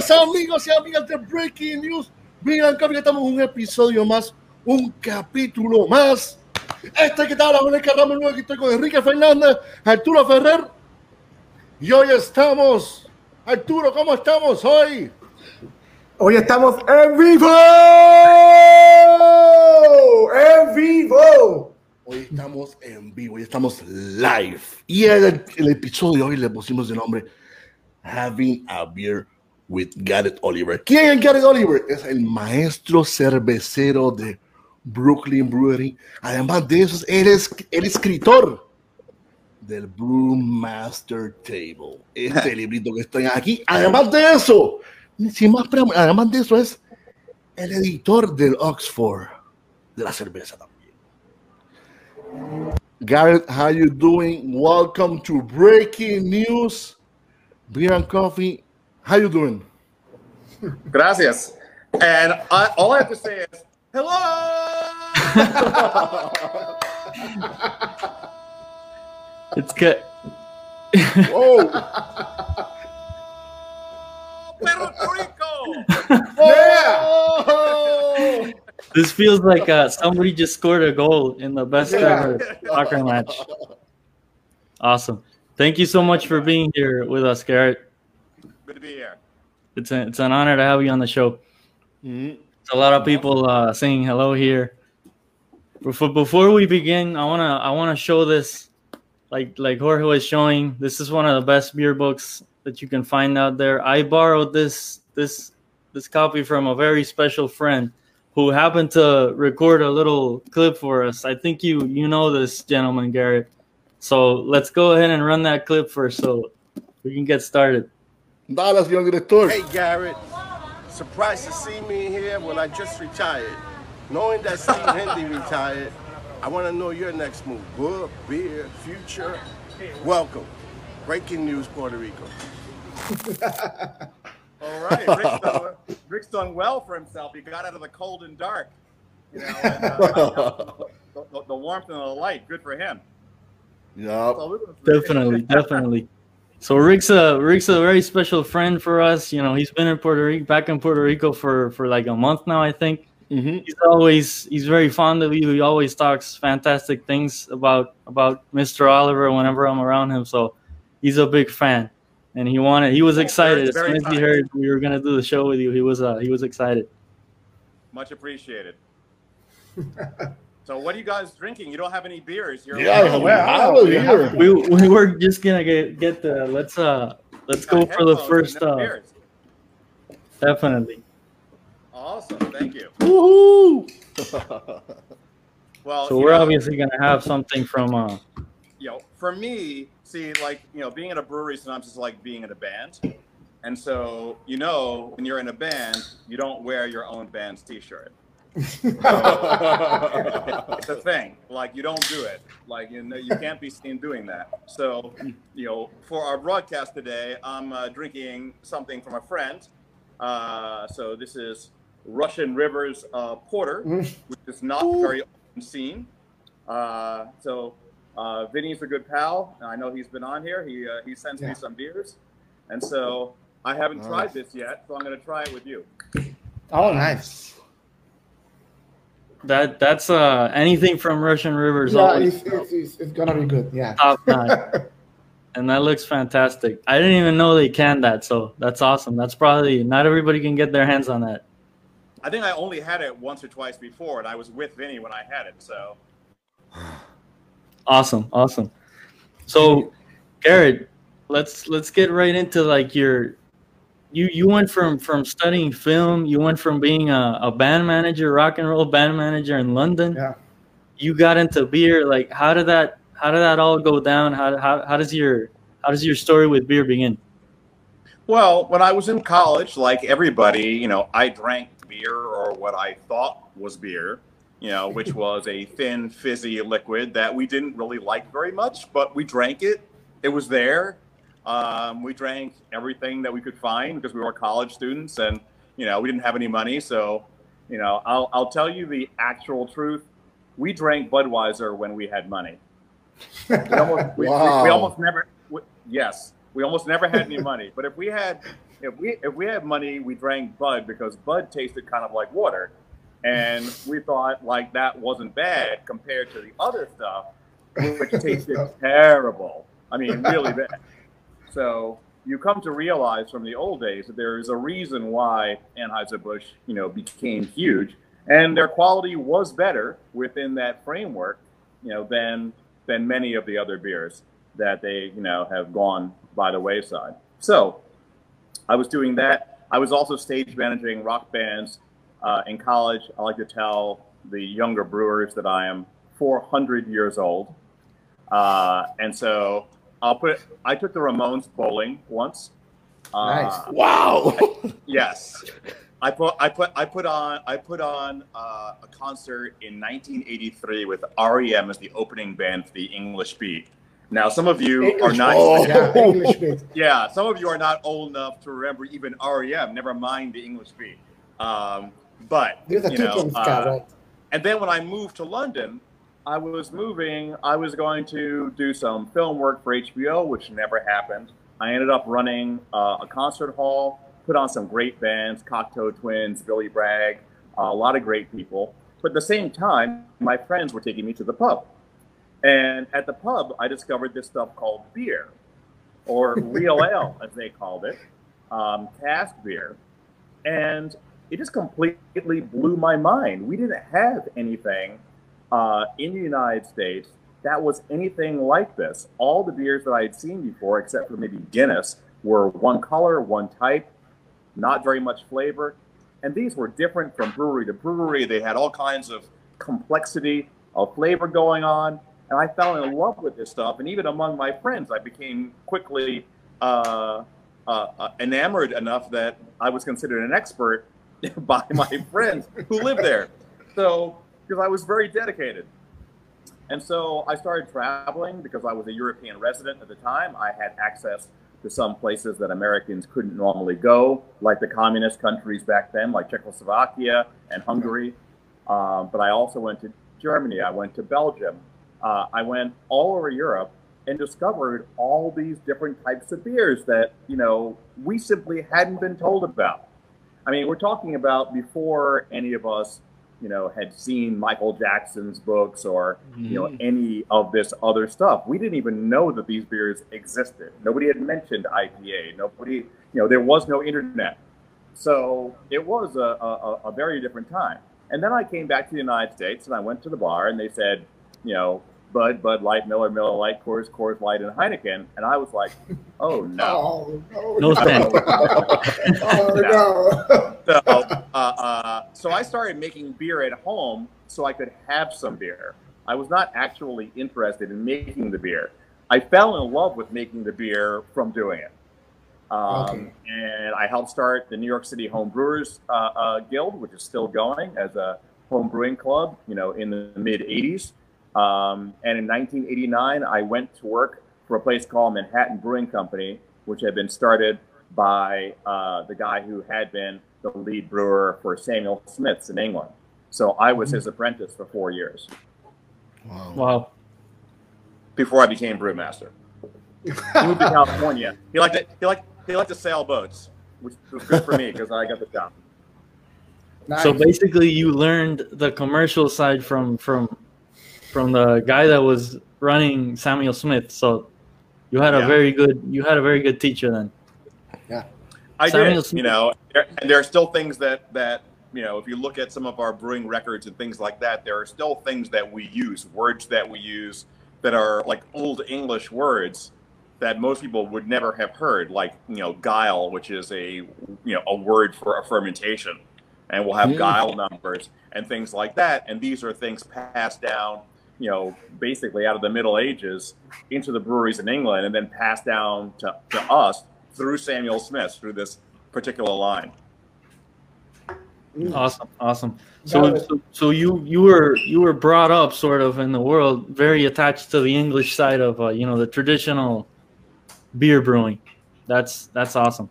Saludos amigos y amigas de Breaking News. Miren, que estamos en un episodio más, un capítulo más. Este que tal, que Ramos nuevo, aquí estoy con Enrique Fernández, Arturo Ferrer. Y hoy estamos, Arturo, ¿cómo estamos hoy? Hoy estamos en vivo. En vivo. Hoy estamos en vivo, hoy estamos live. Y el, el episodio de hoy le pusimos de nombre Having a Beer with Garrett Oliver. ¿Quién es Garrett Oliver? Es el maestro cervecero de Brooklyn Brewery. Además de eso, él es el escritor del Brewmaster Table. Este librito que estoy aquí. Además de eso, sin más además de eso, es el editor del Oxford de la cerveza también. Garrett, how you doing? Welcome to Breaking News. Beer and coffee. How you doing? Gracias. And I, all I have to say is hello. It's good. Whoa! Puerto Rico. Oh! This feels like uh, somebody just scored a goal in the best Yeah. ever soccer match. Awesome. Thank you so much for being here with us, Garrett. Good to be here. It's, a, it's an honor to have you on the show. Mhm. It's a lot of people uh, saying hello here. Before, before we begin, I wanna I wanna show this, like like Jorge was showing. This is one of the best beer books that you can find out there. I borrowed this this this copy from a very special friend who happened to record a little clip for us. I think you you know this gentleman, Garrett. So let's go ahead and run that clip first, so we can get started. Dale, señor director. Hey Garrett, surprised to see me here when I just retired. Knowing that Steve Hindy retired, I want to know your next move. Book, beer, future. Welcome. Breaking news, Puerto Rico. All right. Rick's done, Rick's done well for himself. He got out of the cold and dark. You know, and, uh, the, the- the warmth and the light. Good for him. Yup. So we're gonna- Definitely, definitely. So Rick's a Rick's a very special friend for us. You know, he's been in Puerto Rico, back in Puerto Rico for for like a month now, I think. Mhm. He's always he's very fond of you. He always talks fantastic things about about Mr. Oliver whenever I'm around him. So he's a big fan, and he wanted he was excited as very soon as he heard we were gonna do the show with you. He was uh he was excited. Much appreciated. so what are you guys drinking? You don't have any beers. You're Yeah, alone. we have it here. We we were just gonna get get the let's uh let's go for the first and no uh beers. definitely. Awesome. Thank you. Woohoo! Well, So we're know, obviously gonna have something from uh you know, for me, see, like, you know, being in a brewery sometimes is like being in a band. And so, you know, when you're in a band, you don't wear your own band's t-shirt. It's a thing. Like, you don't do it. Like, you know, you can't be seen doing that. So, you know, for our broadcast today, I'm uh, drinking something from a friend. Uh, so this is Russian Rivers uh, Porter, which is not very often seen. Uh, so uh, Vinnie's a good pal. I know he's been on here. He uh, he sends Yeah. me some beers, and so I haven't tried this yet. So I'm going to try it with you. Oh, nice. That that's uh anything from Russian Rivers Yeah, it's, it's, it's, it's gonna be good. Yeah. top notch. and that looks fantastic. I didn't even know they canned that, so that's awesome. That's probably not everybody can get their hands on that. I think I only had it once or twice before, and I was with Vinnie when I had it. So Awesome, awesome. So, Garrett, let's let's get right into like your you you went from from studying film, you went from being a, a band manager, rock and roll band manager in London. Yeah. You got into beer. Like, how did that how did that all go down? How how how does your how does your story with beer begin? Well, when I was in college, like everybody, you know, I drank beer or what I thought was beer, you know, which was a thin, fizzy liquid that we didn't really like very much, but we drank it. It was there. Um, we drank everything that we could find because we were college students and, you know, we didn't have any money. So, you know, I'll, I'll tell you the actual truth. We drank Budweiser when we had money. We almost, we, we- we almost never, yes, We almost never had any money. But if we had if we if we had money, we drank Bud because Bud tasted kind of like water, and we thought like that wasn't bad compared to the other stuff, which tasted terrible. I mean, really bad. So you come to realize from the old days that there is a reason why Anheuser-Busch, you know, became huge, and their quality was better within that framework, you know, than than many of the other beers that they, you know, have gone by the wayside. So I was doing that. I was also stage managing rock bands uh, in college. I like to tell the younger brewers that I am 400 years old. Uh, and so I'll put. I took the Ramones bowling once. Uh, Nice. Wow. Yes, I put. I put. I put on. I put on uh, a concert in 1983 with REM as the opening band for the English Beat. Now, some of you are not. Oh. Yeah, English bit. Yeah, some of you are not old enough to remember even REM. Never mind the English Beat. Um, but There's a you two know, ska, uh, right? and then when I moved to London, I was moving, I was going to do some film work for HBO, which never happened. I ended up running uh, a concert hall, put on some great bands, Cocteau Twins, Billy Bragg, uh, a lot of great people. But at the same time, my friends were taking me to the pub. And at the pub, I discovered this stuff called beer, or real ale, as they called it, um, cask beer. And it just completely blew my mind. We didn't have anything uh, in the United States that was anything like this. All the beers that I had seen before, except for maybe Guinness, were one color, one type, not very much flavor. And these were different from brewery to brewery. They had all kinds of complexity of flavor going on. And I fell in love with this stuff. And even among my friends, I became quickly uh, uh, uh, enamored enough that I was considered an expert by my friends who lived there. So, because I was very dedicated. And so I started traveling because I was a European resident at the time. I had access to some places that Americans couldn't normally go, like the communist countries back then, like Czechoslovakia and Hungary. Um, but I also went to Germany. I went to Belgium. Uh, I went all over Europe and discovered all these different types of beers that you know we simply hadn't been told about. I mean, we're talking about before any of us, you know, had seen Michael Jackson's books or you know mm. any of this other stuff. We didn't even know that these beers existed. Nobody had mentioned IPA. Nobody, you know, there was no internet. So it was a, a, a very different time. And then I came back to the United States and I went to the bar and they said, you know, Bud, Bud Light, Miller, Miller Lite, Coors, Coors Light, and Heineken. And I was like, oh no. Oh, no. No thanks. oh, no. so, uh, uh, so I started making beer at home so I could have some beer. I was not actually interested in making the beer. I fell in love with making the beer from doing it. Um, Okay. And I helped start the New York City Home Brewers uh, uh, Guild, which is still going as a home brewing club, you know, in the mid 80s. Um, and in 1989, I went to work for a place called Manhattan Brewing Company, which had been started by uh, the guy who had been the lead brewer for Samuel Smith's in England. So I was his apprentice for four years Wow. Wow. before I became brewmaster. He moved to California. He liked to, he liked he liked to sail boats, which was good for me because I got the job. Nice. So basically, you learned the commercial side from from from the guy that was running Samuel Smith. So you had a Yeah. very good you had a very good teacher then. I Samuel did, Smith- you know, there- and there are still things that that you know, if you look at some of our brewing records and things like that, there are still things that we use, words that we use that are like old English words that most people would never have heard, like you know, gyle, which is a you know a word for a fermentation, and we'll have Mm. gyle numbers and things like that, and these are things passed down. You know, basically out of the Middle Ages into the breweries in England, and then passed down to, to us through Samuel Smith through this particular line. Awesome, awesome. So, Got so so you you were you were brought up sort of in the world very attached to the English side of uh, you know the traditional beer brewing. That's that's awesome.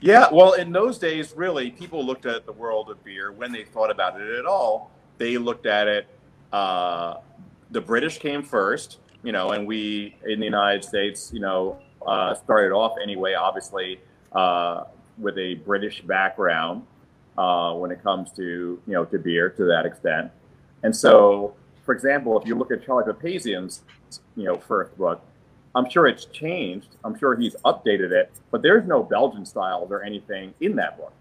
Yeah, well, in those days, really, people looked at the world of beer when they thought about it at all. They looked at it. Uh, the British came first, you know, and we in the United States, you know, uh, started off anyway, obviously uh, with a British background uh, when it comes to you know to beer to that extent. And so, for example, if you look at Charlie Papazian's you know first book, I'm sure it's changed. I'm sure he's updated it, but there's no Belgian styles or anything in that book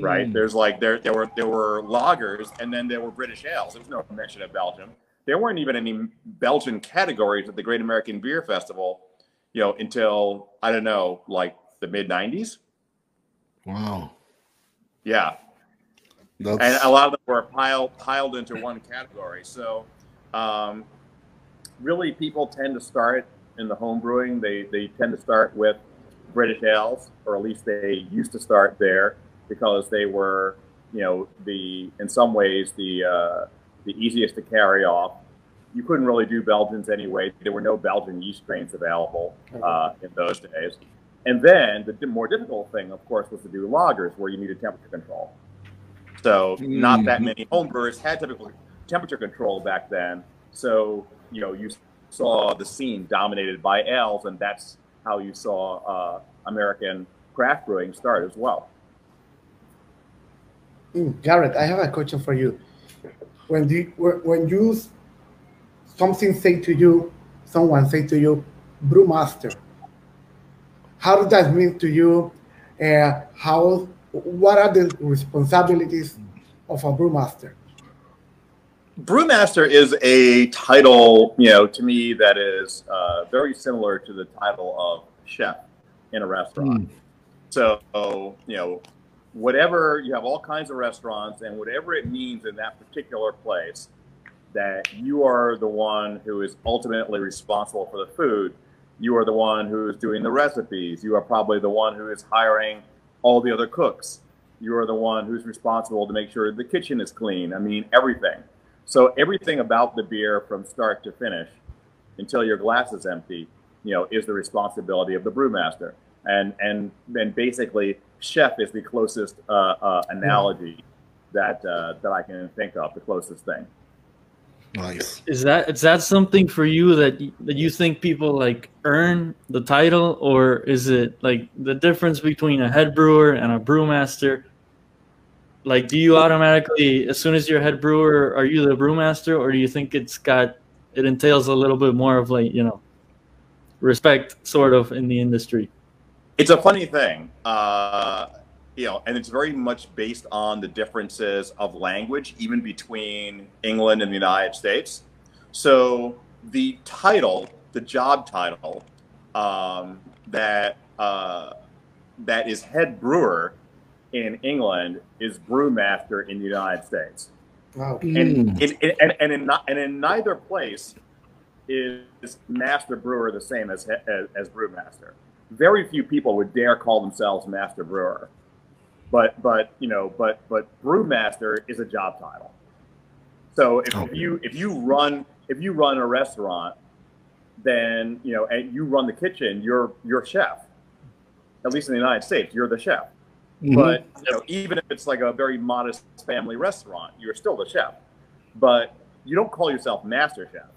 right? Mm. There's like there there were there were lagers and then there were British ales. There was no mention of Belgium. There weren't even any Belgian categories at the Great American Beer Festival, you know, until I don't know, like the mid '90s. Wow. Yeah, That's, and a lot of them were piled piled into one category. So, um, really, people tend to start in the home brewing. They they tend to start with British ales, or at least they used to start there because they were, you know, the in some ways the uh, the easiest to carry off. You couldn't really do Belgians anyway. There were no Belgian yeast strains available uh, in those days. And then the more difficult thing, of course, was to do lagers where you needed temperature control. So not that Mhm. many homebrewers had typical temperature control back then. So you know you saw the scene dominated by ales, and that's how you saw uh, American craft brewing start as well. Mm, Garrett, I have a question for you. When you when you something say to you, someone say to you, brewmaster. How does that mean to you? Uh, how what are the responsibilities of a brewmaster? Brewmaster is a title, you know, to me that is uh, very similar to the title of chef in a restaurant. So, you know, whatever you have all kinds of restaurants and whatever it means in that particular place, that you are the one who is ultimately responsible for the food. You are the one who is doing the recipes. You are probably the one who is hiring all the other cooks. You are the one who's responsible to make sure the kitchen is clean. I mean, everything. So everything about the beer from start to finish until your glass is empty, you know, is the responsibility of the brewmaster. And and then basically, chef is the closest uh, uh, analogy that uh, that I can think of, the closest thing. nice. Is that is that something for you that that you think people like earn the title, or is it like the difference between a head brewer and a brewmaster? Like, do you automatically, as soon as you're head brewer, are you the brewmaster, or do you think it's got it entails a little bit more of like you know respect, sort of, in the industry? It's a funny thing, uh, you know, and it's very much based on the differences of language, even between England and the United States. So the title, the job title, um, that uh, that is head brewer in England is brewmaster in the United States Wow. Mm. and, in, in, and, and, in, and in neither place is master brewer the same as, as as brewmaster. Very few people would dare call themselves master brewer, but but you know but but brewmaster is a job title. So if Okay. you if you run if you run a restaurant, then you know and you run the kitchen, you're you're chef. At least in the United States, you're the chef. Mhm. But you know, even if it's like a very modest family restaurant, you're still the chef. But you don't call yourself master chef.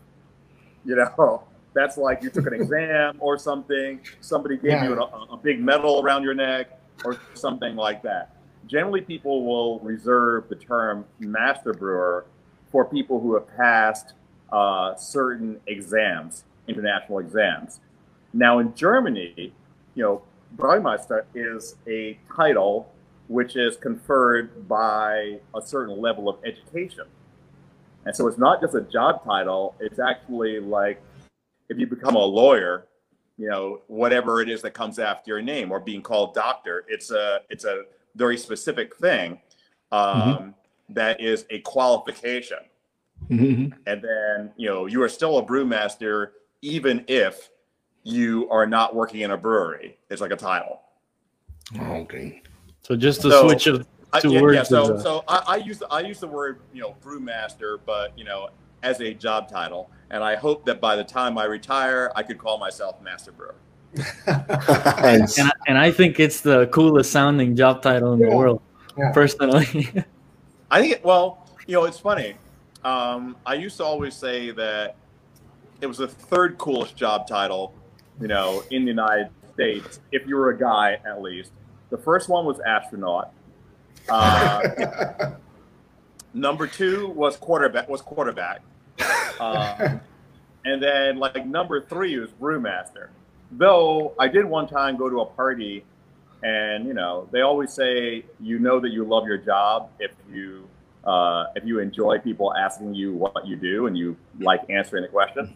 You know, that's like you took an exam or something. Somebody gave you a, a big medal around your neck or something like that. Generally, people will reserve the term master brewer for people who have passed uh, certain exams, international exams. Now, in Germany, you know, Braumeister is a title which is conferred by a certain level of education. And so it's not just a job title, it's actually like if you become a lawyer, you know, whatever it is that comes after your name or being called doctor, it's a it's a very specific thing um, that is a qualification. Mhm. And then, you know, you are still a brewmaster even if you are not working in a brewery. It's like a title. Okay. So just the So- switch of I, yeah, words. yeah, so uh, so I, I use I use the word you know brewmaster, but you know as a job title, and I hope that by the time I retire, I could call myself master brewer. Nice. and, I, and I think it's the coolest sounding job title in the world, Yeah. personally. I think, it, well, you know, it's funny. Um, I used to always say that it was the third coolest job title you know, in the United States, if you were a guy at least. The first one was astronaut. Uh, number two was quarterback. Was quarterback. Um, and then like number three was brewmaster. Though I did one time go to a party, and you know they always say you know that you love your job if you uh, if you enjoy people asking you what you do and you like answering the question.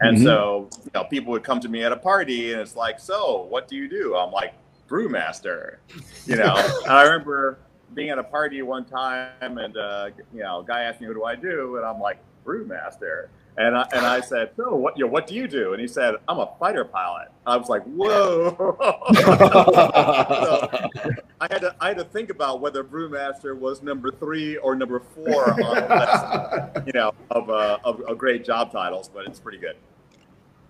And Mhm. so, you know, people would come to me at a party and it's like, so what do you do? I'm like, brewmaster, you know. I remember being at a party one time and, uh, you know, a guy asked me, what do I do? And I'm like, brewmaster. And I, and I said, so what, you know, what do you do? And he said, I'm a fighter pilot. I was like, whoa. So, I had to I had to think about whether brewmaster was number three or number four on the list, you know, of, uh, of, of great job titles, but it's pretty good.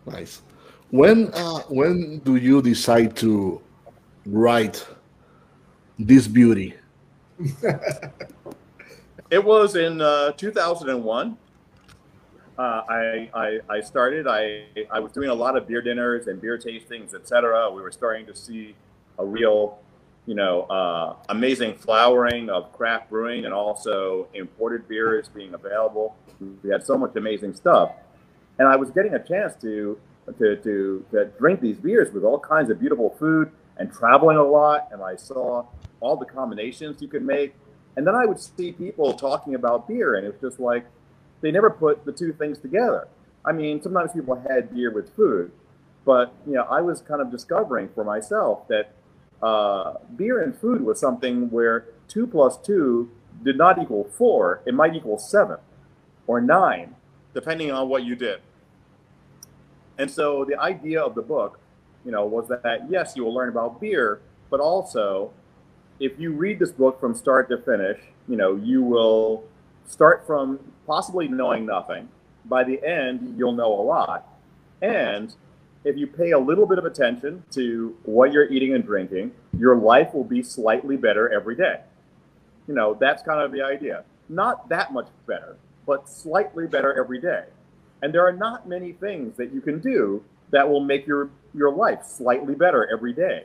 Nice. When uh, when do you decide to write this beauty? It was in uh, 2001. Uh, I, I I started. I I was doing a lot of beer dinners and beer tastings, etc. We were starting to see a real, you know, uh, amazing flowering of craft brewing and also imported beers being available. We had so much amazing stuff, and I was getting a chance to to to, to drink these beers with all kinds of beautiful food and traveling a lot. And I saw all the combinations you could make. And then I would see people talking about beer, and it was just like they never put the two things together. I mean, sometimes people had beer with food, but you know, I was kind of discovering for myself that uh, beer and food was something where two plus two did not equal four; it might equal seven or nine, depending on what you did. And so the idea of the book, you know, was that yes, you will learn about beer, but also if you read this book from start to finish, you know, you will start from possibly knowing nothing. By the end, you'll know a lot. And if you pay a little bit of attention to what you're eating and drinking, your life will be slightly better every day. You know, that's kind of the idea. Not that much better, but slightly better every day. And there are not many things that you can do that will make your, your life slightly better every day.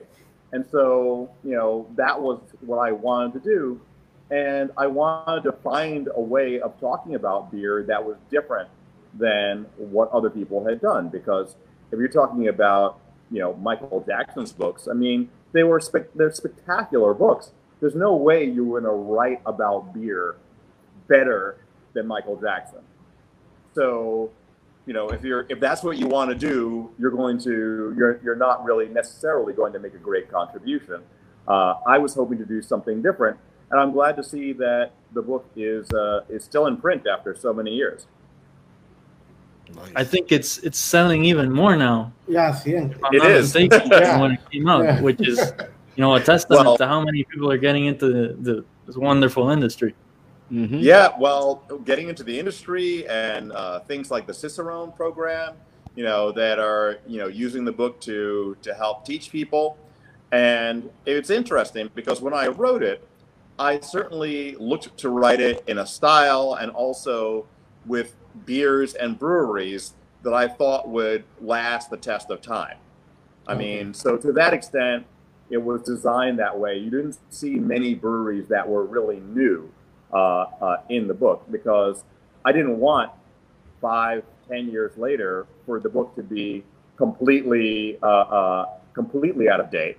And so, you know, that was what I wanted to do. And I wanted to find a way of talking about beer that was different than what other people had done. Because if you're talking about, you know, Michael Jackson's books, I mean, they were spec- they're spectacular books. There's no way you were going to write about beer better than Michael Jackson. So, you know, if you're if that's what you want to do, you're going to you're you're not really necessarily going to make a great contribution. Uh, I was hoping to do something different, and I'm glad to see that the book is uh, is still in print after so many years. Nice. I think it's it's selling even more now. Yeah, sí. if I'm It not is. mistaken, Yeah. than when it came out, Yeah. which is you know a testament Well- to how many people are getting into the, the this wonderful industry. Mhm. Yeah, well, getting into the industry and uh, things like the Cicerone program, you know, that are you know using the book to to help teach people, and it's interesting because when I wrote it, I certainly looked to write it in a style and also with beers and breweries that I thought would last the test of time. I mean, so to that extent, it was designed that way. You didn't see many breweries that were really new in the book because I didn't want five, ten years later for the book to be completely, uh, uh, completely out of date.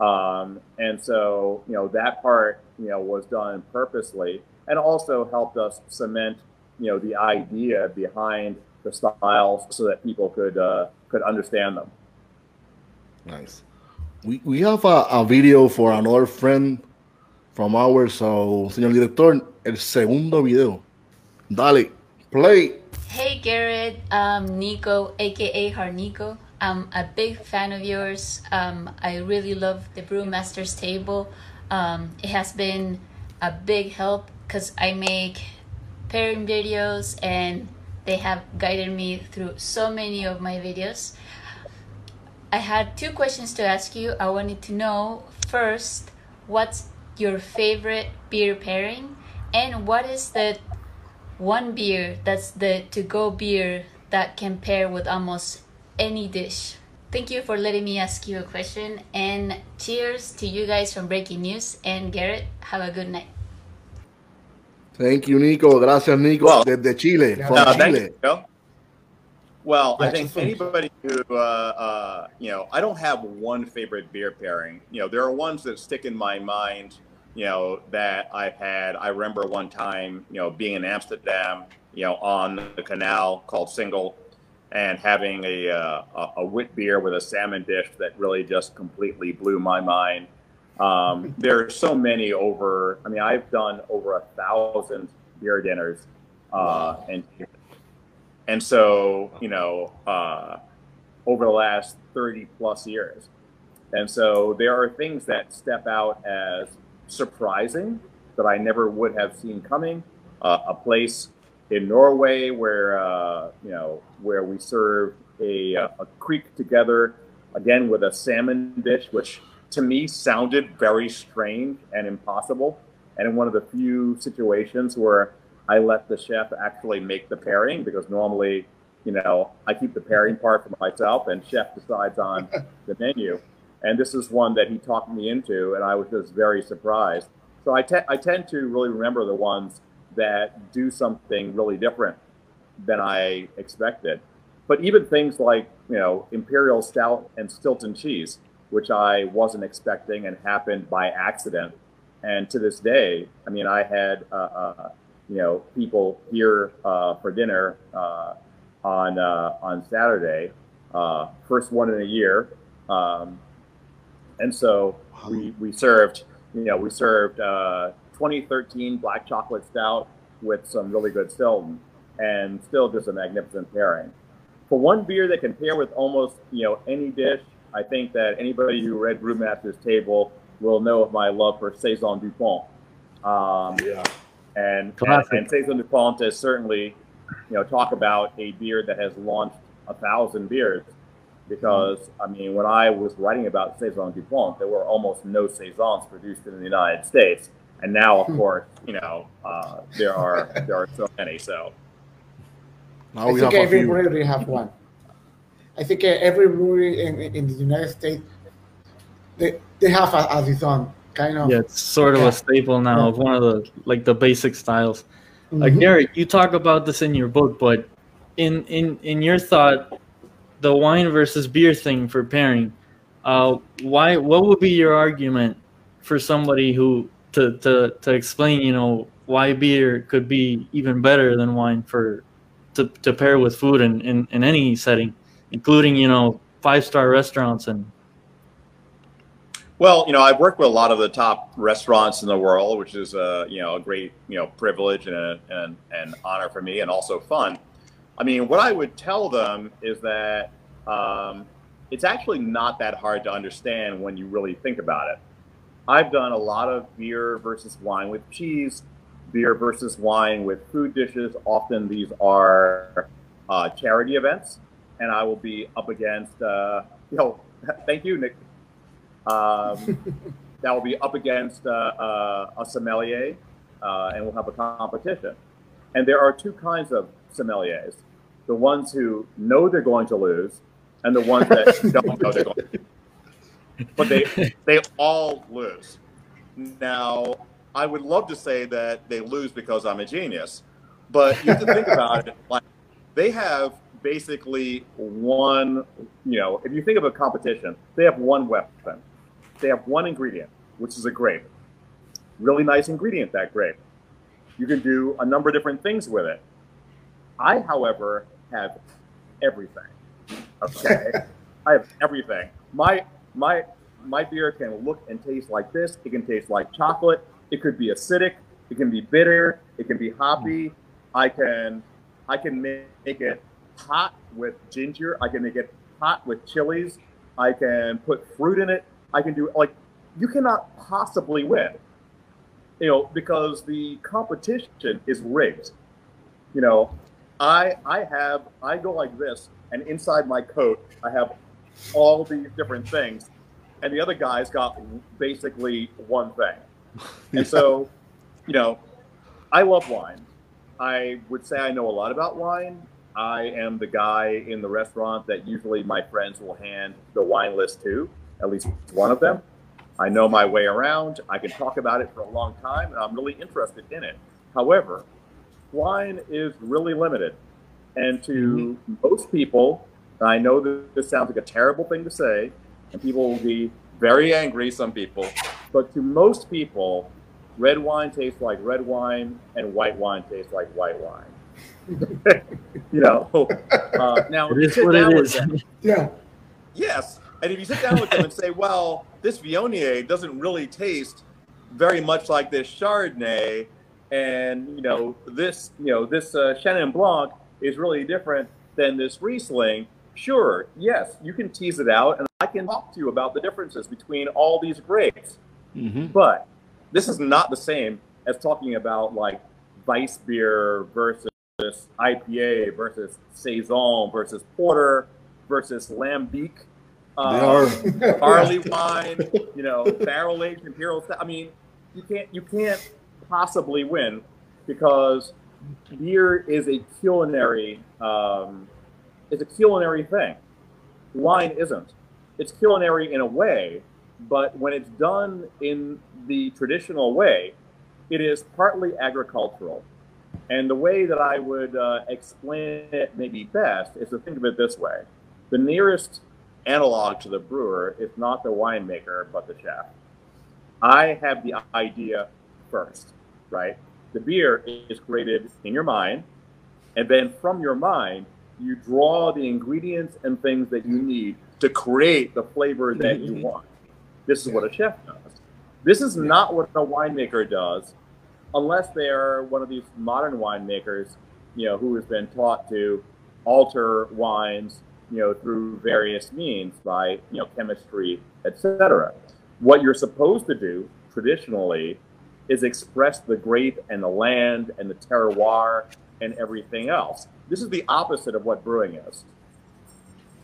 Um, and so, you know, that part, you know, was done purposely and also helped us cement, you know, the idea behind the styles so that people could uh, could understand them. Nice. We, we have a, a video for another friend from ours. So, señor director, el segundo video. Dale, play. Hey Garrett, um, Nico, aka Harnico. I'm a big fan of yours. Um, I really love the Brewmaster's Table. Um, it has been a big help because I make pairing videos and they have guided me through so many of my videos. I had two questions to ask you. I wanted to know first, what's your favorite beer pairing? And what is the one beer that's the to go beer that can pair with almost any dish. thank you for letting me ask you a question. And cheers to you guys from Breaking News. And Garrett, have a good night. Thank you, Nico. Gracias, Nico. Well, Desde Chile. yeah. From Uh, thank Chile. you. Well, I think anybody who, uh, uh, you know, I don't have one favorite beer pairing. You know, there are ones that stick in my mind, you know, that I've had. I remember one time, you know, being in Amsterdam, you know, on the canal called Singel and having a, uh, a, a wit beer with a salmon dish that really just completely blew my mind. Um, there are so many over, I mean, I've done over a thousand beer dinners. Uh, and and so, you know, uh, over the last 30 plus years. And so there are things that step out as surprising that I never would have seen coming. Uh, a place in Norway where, uh, you know, where we serve a, uh, a kriek together, again with a salmon dish, which to me sounded very strange and impossible. And in one of the few situations where I let the chef actually make the pairing because normally, you know, I keep the pairing part for myself and chef decides on the menu. And this is one that he talked me into, and I was just very surprised. So I, te- I tend to really remember the ones that do something really different than I expected. But even things like, you know, Imperial Stout and Stilton cheese, which I wasn't expecting and happened by accident. And to this day, I mean, I had, uh, uh, you know, people here uh, for dinner uh, on uh, on Saturday, uh, first one in a year, um, and so we, we served, you know, we served uh, 2013 black chocolate stout with some really good Stilton, and still just a magnificent pairing. For one beer that can pair with almost you know any dish, I think that anybody who read Brewmaster's Table will know of my love for Saison Dupont. Um, Yeah. And, Classic. and Saison Dupont is certainly, you know, talk about a beer that has launched a thousand beers. Because I mean, when I was writing about Saison Dupont, there were almost no saisons produced in the United States, and now, of course, you know, uh, there are there are so many. So Now I think have every brewery have one. I think uh, every brewery in, in the United States, they they have a, a its own kind of. Yeah, it's sort of a staple now of one of the like the basic styles. Like Mhm. Garrett, you talk about this in your book, but in in in your thought, the wine versus beer thing for pairing, uh, why? What would be your argument for somebody who to to to explain, you know, why beer could be even better than wine for to to pair with food in in, in any setting, including you know five star restaurants and Well, you know, I've worked with a lot of the top restaurants in the world, which is a you know a great you know privilege and a, and an honor for me, and also fun. I mean, what I would tell them is that um, it's actually not that hard to understand when you really think about it. I've done a lot of beer versus wine with cheese, beer versus wine with food dishes. Often these are uh, charity events, and I will be up against uh, you know. Thank you, Nick um, that will be up against uh, uh, a sommelier, uh, and we'll have a competition. And there are two kinds of sommeliers: the ones who know they're going to lose, and the ones that don't know they're going. to lose. But they they all lose. Now, I would love to say that they lose because I'm a genius, but you have to think about it. Like they have basically one. You know, if you think of a competition, they have one weapon they have one ingredient, which is a grape. Really nice ingredient, that grape. You can do a number of different things with it. I, however, have everything. Okay, I have everything. My my my beer can look and taste like this. It can taste like chocolate. It could be acidic. It can be bitter. It can be hoppy. I can I can make it hot with ginger. I can make it hot with chilies. I can put fruit in it. I can do like you cannot possibly win. You know, because the competition is rigged. You know, I I have I go like this and inside my coat I have all these different things and the other guy's got basically one thing. And so, you know, I love wine. I would say I know a lot about wine. I am the guy in the restaurant that usually my friends will hand the wine list to, at least one of them. I know my way around. I can talk about it for a long time, and I'm really interested in it. However, wine is really limited. And to most people, I know that this sounds like a terrible thing to say, and people will be very angry, some people, but to most people, red wine tastes like red wine, and white wine tastes like white wine. you know, uh, now It is what down it with is. them- Yeah. Yes, and if you sit down with them and say, "Well, this Viognier doesn't really taste very much like this Chardonnay," and you know this, you know this uh, Chenin Blanc is really different than this Riesling. Sure, yes, you can tease it out, and I can talk to you about the differences between all these grapes. Mm-hmm. But this is not the same as talking about like Weiss beer versus IPA versus Saison versus Porter versus Lambic. They uh, are. barley wine, you know, barrel aged imperial. I mean, you can't you can't possibly win because beer is a culinary um, it's a culinary thing. Wine isn't. It's culinary in a way, but when it's done in the traditional way, it is partly agricultural. And the way that I would uh, explain it maybe best is to think of it this way: the nearest analog to the brewer is not the winemaker, but the chef. I have the idea first, right? The beer is created in your mind, and then from your mind, you draw the ingredients and things that you need to create the flavor that you mm-hmm. want. This is what a chef does. This is not what a winemaker does, unless they are one of these modern winemakers, you know, who has been taught to alter wines, you know, through various means by, you know, chemistry, etc. What you're supposed to do traditionally is express the grape and the land and the terroir and everything else. This is the opposite of what brewing is.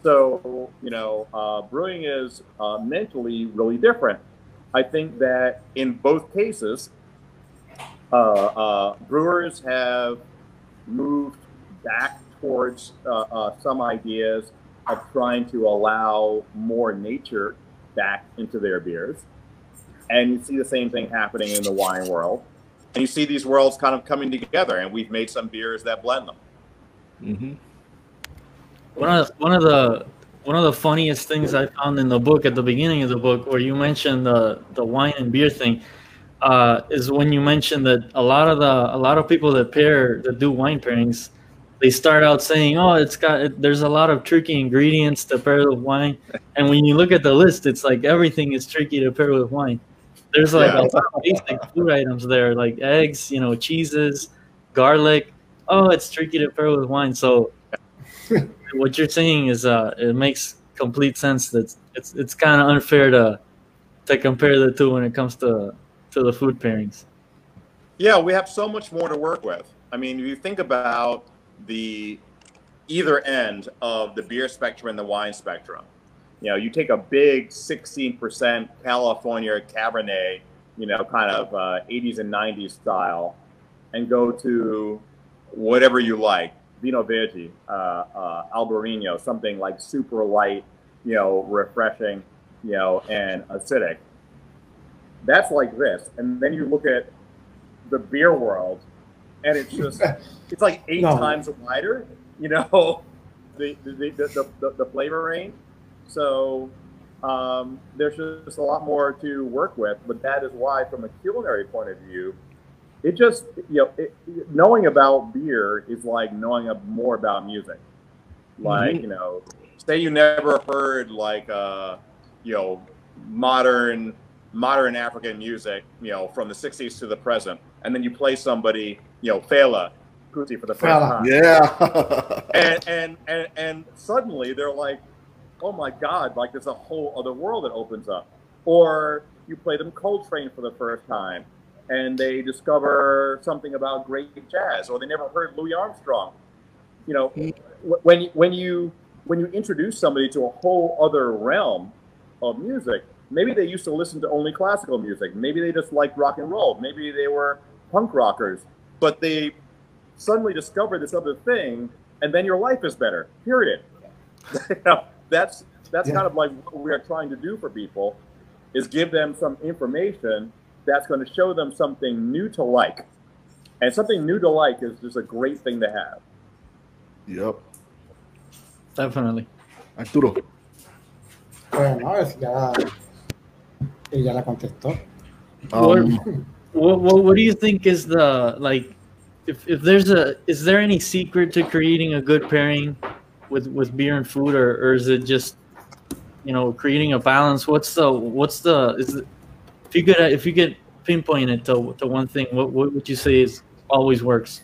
So, you know, uh, brewing is uh, mentally really different. I think that in both cases, uh, uh, brewers have moved back towards uh, uh, some ideas of trying to allow more nature back into their beers. And you see the same thing happening in the wine world. And you see these worlds kind of coming together, and we've made some beers that blend them. Mm-hmm. One of one of the one of the funniest things I found in the book at the beginning of the book, where you mentioned the the wine and beer thing, uh, is when you mentioned that a lot of the a lot of people that pair that do wine pairings, they start out saying, "Oh, it's got there's a lot of tricky ingredients to pair with wine," and when you look at the list, it's like everything is tricky to pair with wine. There's like Yeah. a lot of basic food items there, like eggs, you know, cheeses, garlic. Oh, it's tricky to pair with wine. So what you're saying is uh it makes complete sense that it's it's kind of unfair to to compare the two when it comes to to the food pairings Yeah, we have so much more to work with. I mean, if you think about the either end of the beer spectrum and the wine spectrum, you know, you take a big 16% California Cabernet, you know, kind of uh, 80s and 90s style, and go to whatever you like, Vinho Verde, uh, uh, Albarino, something like super light, you know, refreshing, you know, and acidic. That's like this. And then you look at the beer world, and it's just it's like eight No. times wider. You know, the the, the, the, the, flavor range. So um, there's just a lot more to work with. But that is why, from a culinary point of view, it just you know it, knowing about beer is like knowing a- more about music. Like Mhm. you know, say you never heard like uh, you know modern modern African music, you know, from the '60s to the present, and then you play somebody, you know, Fela Kuti for the first Fela. time, Yeah. and, and and and suddenly they're like, oh my god, like there's a whole other world that opens up. Or you play them Coltrane for the first time, and they discover something about great jazz, or they never heard Louis Armstrong. You know, mm. when when you when you introduce somebody to a whole other realm of music, maybe they used to listen to only classical music, maybe they just liked rock and roll, maybe they were punk rockers, but they suddenly discover this other thing and then your life is better. Period. You know, that's that's Yeah. kind of like what we are trying to do for people is give them some information that's going to show them something new to like. And something new to like is just a great thing to have. Yep. Definitely. Arturo. Bueno, es ya, ella la contestó. Um, What, what what do you think is the like if, if there's a is there any secret to creating a good pairing with with beer and food or, or is it just you know creating a balance what's the what's the is it, if you could if you could pinpoint it to, to one thing what, what would you say is always works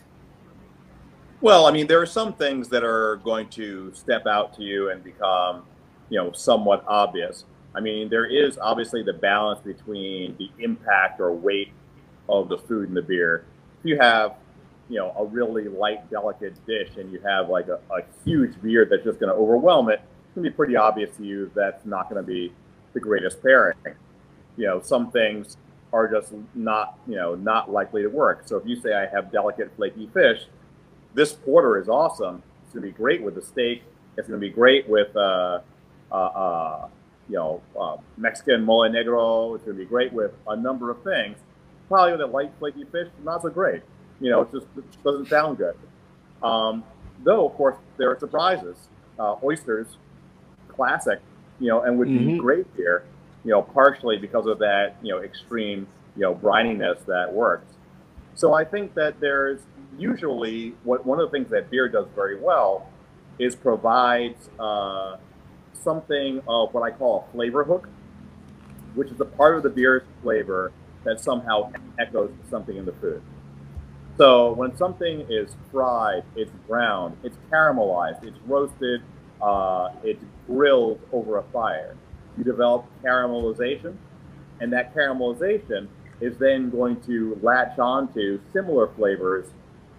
Well, I mean, there are some things that are going to step out to you and become, you know, somewhat obvious. I mean, there is obviously the balance between the impact or weight of the food and the beer. If you have, you know, a really light, delicate dish and you have like a, a huge beer that's just going to overwhelm it, it's going to be pretty obvious to you that's not going to be the greatest pairing. You know, some things are just not, you know, not likely to work. So if you say I have delicate, flaky fish, this porter is awesome. It's going to be great with the steak. It's going to be great with, uh, uh, uh, you know, uh, Mexican mole negro. It's going to be great with a number of things. Probably with a light, flaky fish, not so great. You know, it just it doesn't sound good. Um, though, of course, there are surprises. Uh, oysters, classic, you know, and would be Mhm. great here, you know, partially because of that, you know, extreme, you know, brininess that works. So I think that there's usually what one of the things that beer does very well is provides uh, something of what I call a flavor hook, which is a part of the beer's flavor that somehow echoes something in the food. So when something is fried, it's browned, it's caramelized, it's roasted, uh, it's grilled over a fire, you develop caramelization, and that caramelization is then going to latch onto similar flavors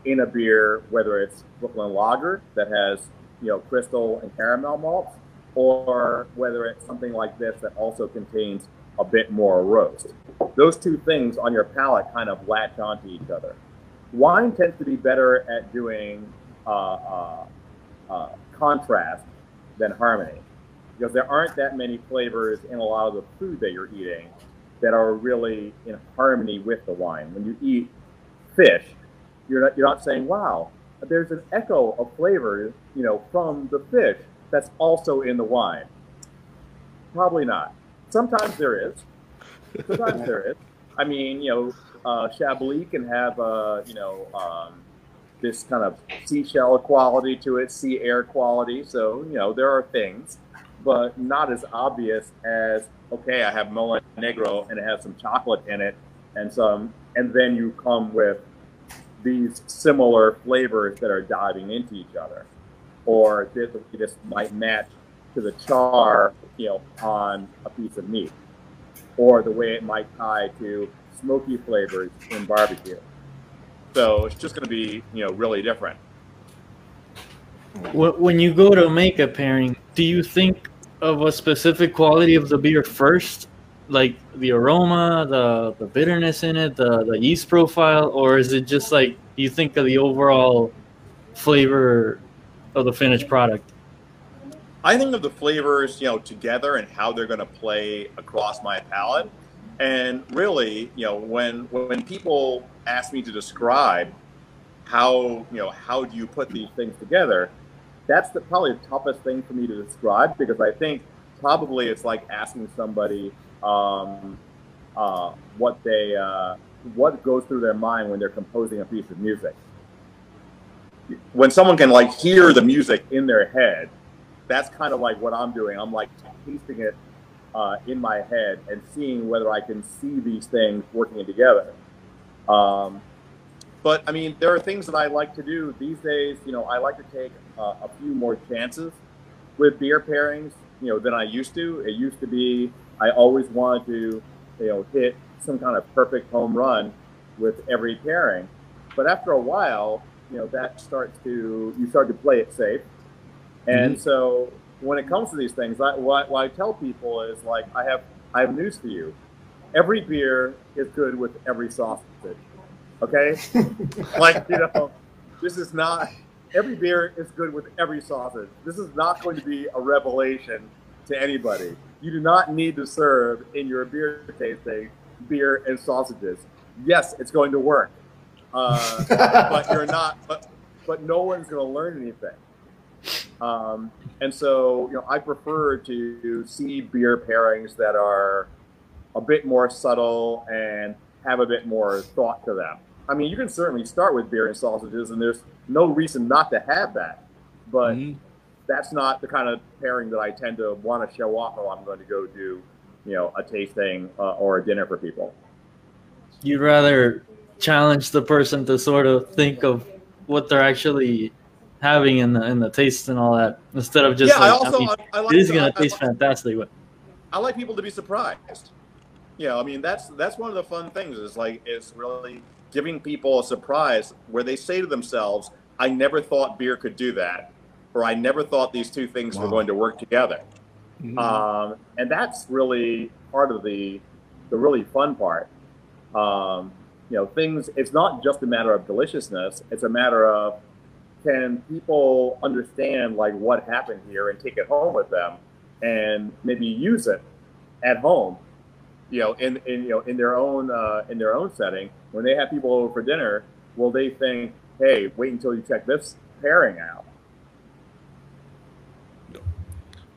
in a beer, whether it's Brooklyn Lager that has you know crystal and caramel malts, or whether it's something like this that also contains a bit more roast. Those two things on your palate kind of latch onto each other. Wine tends to be better at doing uh, uh, uh, contrast than harmony because there aren't that many flavors in a lot of the food that you're eating that are really in harmony with the wine. When you eat fish, you're not, you're not saying, wow, there's an echo of flavor, you know, from the fish that's also in the wine. Probably not. Sometimes there is. Sometimes there is. I mean, you know, uh, Chablis can have, uh, you know, um, this kind of seashell quality to it, sea air quality. So, you know, there are things, but not as obvious as, okay, I have Mole Negro and it has some chocolate in it and some, and then you come with these similar flavors that are diving into each other. Or this, this might match to the char, you know, on a piece of meat. Or the way it might tie to smoky flavors in barbecue. So it's just going to be, you know, really different. When you go to make a pairing do you think of a specific quality of the beer first like the aroma the the bitterness in it the the yeast profile or is it just like you think of the overall flavor of the finished product I think of the flavors, you know, together and how they're going to play across my palate. And really, you know, when when people ask me to describe how, you know, how do you put these things together, that's the, probably the toughest thing for me to describe because I think probably it's like asking somebody um, uh, what they uh, what goes through their mind when they're composing a piece of music. When someone can like hear the music in their head, that's kind of like what I'm doing. I'm like tasting it uh, in my head and seeing whether I can see these things working together. Um, but I mean, there are things that I like to do these days. You know, I like to take uh, a few more chances with beer pairings, you know, than I used to. It used to be I always wanted to, you know, hit some kind of perfect home run with every pairing. But after a while, you know, that starts to you start to play it safe. And mm-hmm. so when it comes to these things, I, what, what I tell people is like, I have I have news for you. Every beer is good with every sausage. Okay, like you know, this is not every beer is good with every sausage. This is not going to be a revelation to anybody. You do not need to serve in your beer tasting beer and sausages. Yes, it's going to work, uh, but you're not. But but no one's going to learn anything. Um, and so, you know, I prefer to see beer pairings that are a bit more subtle and have a bit more thought to them. I mean, you can certainly start with beer and sausages, and there's no reason not to have that. But mm-hmm. that's not the kind of pairing that I tend to want to show off while I'm going to go do, you know, a tasting uh, or a dinner for people. You'd rather challenge the person to sort of think of what they're actually having in the in the taste and all that instead of just yeah. Like, I also I mean, I, I like it is going to taste I, fantastic. But I like people to be surprised. Yeah, I mean that's that's one of the fun things is like is really giving people a surprise where they say to themselves, "I never thought beer could do that," or "I never thought these two things wow. were going to work together." Mm-hmm. Um, and that's really part of the the really fun part. Um, you know, things. It's not just a matter of deliciousness; it's a matter of can people understand like what happened here and take it home with them and maybe use it at home you know in, in you know in their own uh, in their own setting when they have people over for dinner will they think hey wait until you check this pairing out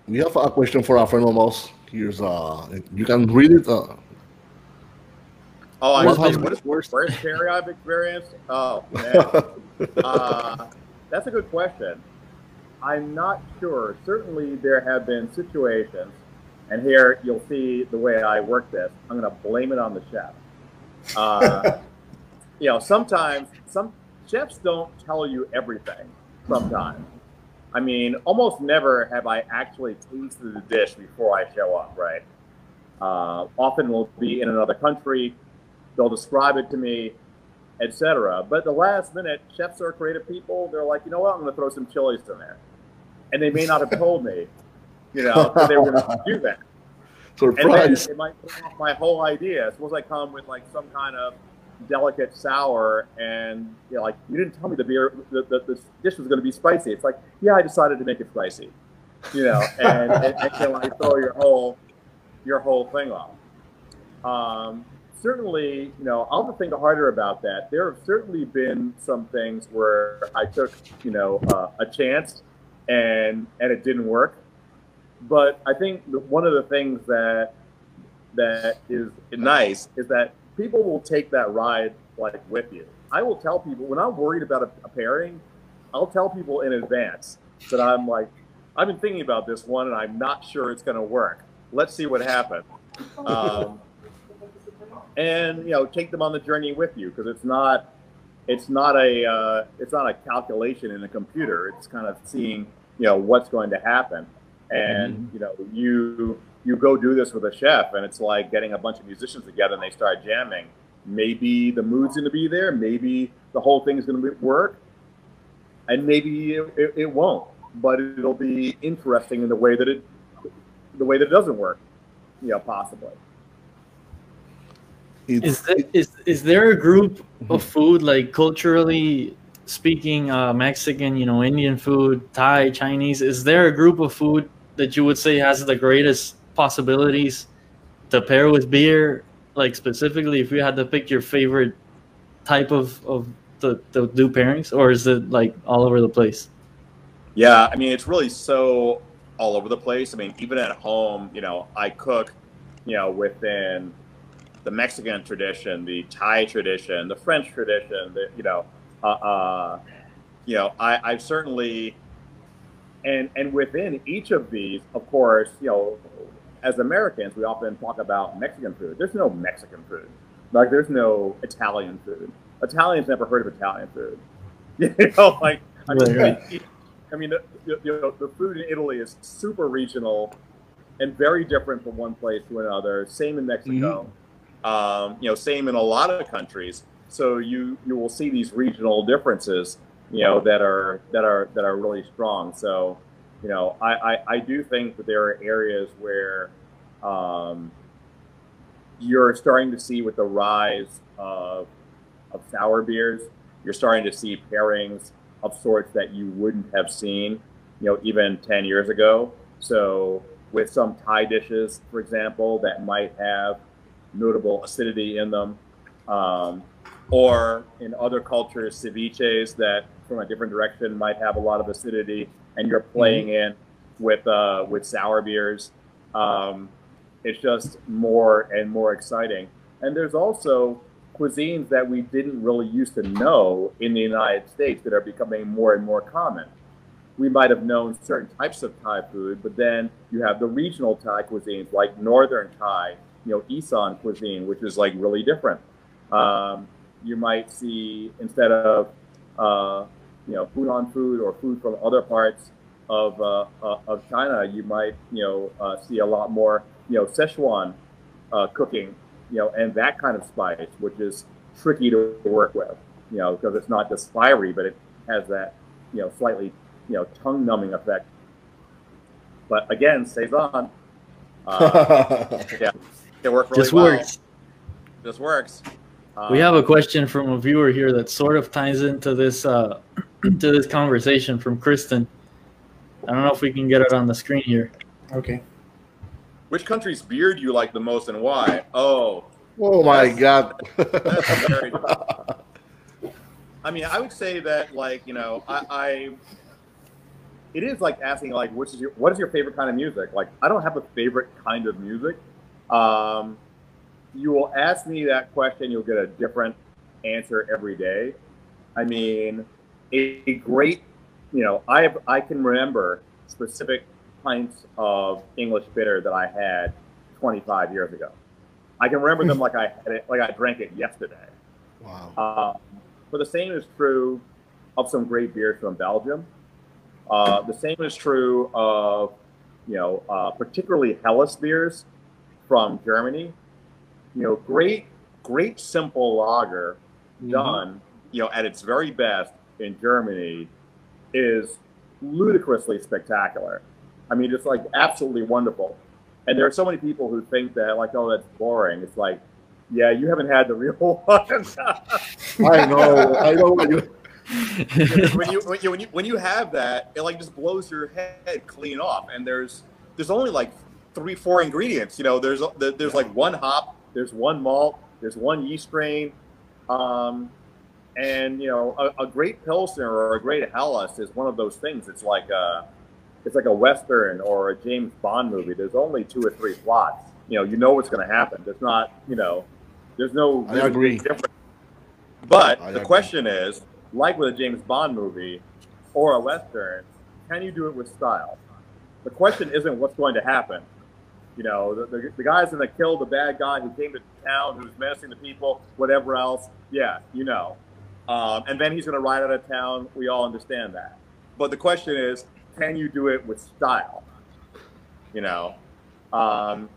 we have a question for our friend almost here's uh you can read it uh Oh, I what, what is worst? Worst carry I've experienced? Oh man, uh, that's a good question. I'm not sure. Certainly, there have been situations, and here you'll see the way I work this. I'm going to blame it on the chef. Uh, you know, sometimes some chefs don't tell you everything. Sometimes, I mean, almost never have I actually tasted the dish before I show up. Right? Uh, often we'll be in another country. They'll describe it to me etc. But the last minute, chefs are creative people. They're like, you know what, I'm going to throw some chilies in there, and they may not have told me, you know, that they were going to do that. Surprise! And it might throw off my whole idea. Suppose I come with like some kind of delicate sour, and you know, like you didn't tell me the beer, the, the, the dish was going to be spicy. It's like, yeah, I decided to make it spicy, you know, and, and, and can like throw your whole your whole thing off. Um, certainly, you know, I'll have to think harder about that. There have certainly been some things where I took, you know, uh, a chance and and it didn't work. But I think one of the things that that is nice is that people will take that ride like with you. I will tell people when I'm worried about a, a pairing, I'll tell people in advance that I'm like, I've been thinking about this one and I'm not sure it's going to work. Let's see what happens. Um, and you know take them on the journey with you because it's not it's not a uh, it's not a calculation in a computer. It's kind of seeing you know what's going to happen, and mm-hmm. you know you you go do this with a chef, and it's like getting a bunch of musicians together and they start jamming. Maybe the mood's going to be there. Maybe the whole thing's going to work, and maybe it, it, it won't. But it'll be interesting in the way that it the way that it doesn't work. You know, possibly is, there, is is there a group mm-hmm. of food like culturally speaking uh, mexican you know indian food thai chinese is there a group of food that you would say has the greatest possibilities to pair with beer? Like specifically if you had to pick your favorite type of of the, the do pairings or is it like all over the place? Yeah i mean it's really so all over the place. I mean even at home you know i cook you know within the Mexican tradition, the Thai tradition, the French tradition, the, you know, uh, uh, you know, I, I've certainly, and and within each of these, of course, you know, as Americans, we often talk about Mexican food. There's no Mexican food. Like there's no Italian food. Italians never heard of Italian food. You know, like I mean, right. I mean, the, you know, the food in Italy is super regional and very different from one place to another. Same in Mexico. Mm-hmm. Um, you know, same in a lot of countries. So you you will see these regional differences, you know, that are that are that are really strong. So, you know, I I, I do think that there are areas where um, you're starting to see with the rise of of sour beers, you're starting to see pairings of sorts that you wouldn't have seen, you know, even 10 years ago. So with some Thai dishes, for example, that might have notable acidity in them, um, or in other cultures, ceviches that from a different direction might have a lot of acidity, and you're playing in with uh, with sour beers. Um, it's just more and more exciting. And there's also cuisines that we didn't really used to know in the United States that are becoming more and more common. We might have known certain types of Thai food, but then you have the regional Thai cuisines like Northern Thai, you know, Isan cuisine, which is like really different. Um, you might see instead of uh, you know Hunan food or food from other parts of uh, uh, of China, you might you know uh, see a lot more you know Szechuan uh, cooking, you know, and that kind of spice, which is tricky to work with, you know, because it's not just fiery, but it has that you know slightly you know tongue numbing effect. But again, Saison, uh, yeah, it worked really Just well. works. Just works. We have Um, a question from a viewer here that sort of ties into this uh, to this conversation from Kristen. I don't know if we can get it on the screen here. Okay. Which country's beer do you like the most and why? Oh, Oh my God. that's very. I mean, I would say that, like, you know, I, I, it is like asking, like, which is your, what is your favorite kind of music? Like, I don't have a favorite kind of music. Um, you will ask me that question, you'll get a different answer every day. I mean, a, a great, you know, I have, I can remember specific pints of English bitter that I had 25 years ago. I can remember them like I had it, like I drank it yesterday. wow. Um, but the same is true of some great beers from Belgium. Uh, the same is true of, you know, uh, particularly Helles beers from Germany. You know, great, great simple lager mm-hmm. done, you know, at its very best in Germany is ludicrously spectacular. I mean, it's like absolutely wonderful. And there are so many people who think that, like, oh, that's boring. It's like, yeah, you haven't had the real one. I know. I know what you. when you when you when you when you have that, it like just blows your head clean off. And there's there's only like three four ingredients. You know, there's there's like one hop, there's one malt, there's one yeast strain, um, and you know a, a great pilsner or a great Helles is one of those things. It's like a it's like a western or a James Bond movie. There's only two or three plots. You know, you know what's going to happen. There's not you know, there's no I agree. difference. But I the agree. question is, like with a James Bond movie or a Western, can you do it with style? The question isn't what's going to happen. You know, the, the, the guy's to kill the bad guy who came to town, who's menacing the people, whatever else. Yeah, you know. Um, and then he's going to ride out of town. We all understand that. But the question is, can you do it with style? You know, um,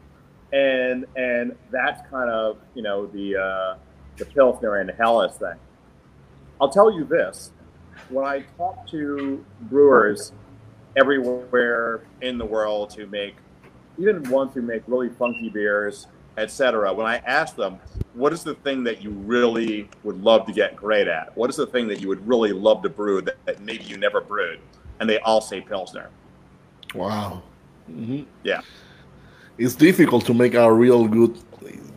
and and that's kind of you know the uh, the Pilsner and Helles thing. I'll tell you this: when I talk to brewers everywhere in the world who make, even ones who make really funky beers, etc., when I ask them, what is the thing that you really would love to get great at? What is the thing that you would really love to brew that, that maybe you never brewed? And they all say Pilsner. Wow. Mhm. Yeah. It's difficult to make a real good.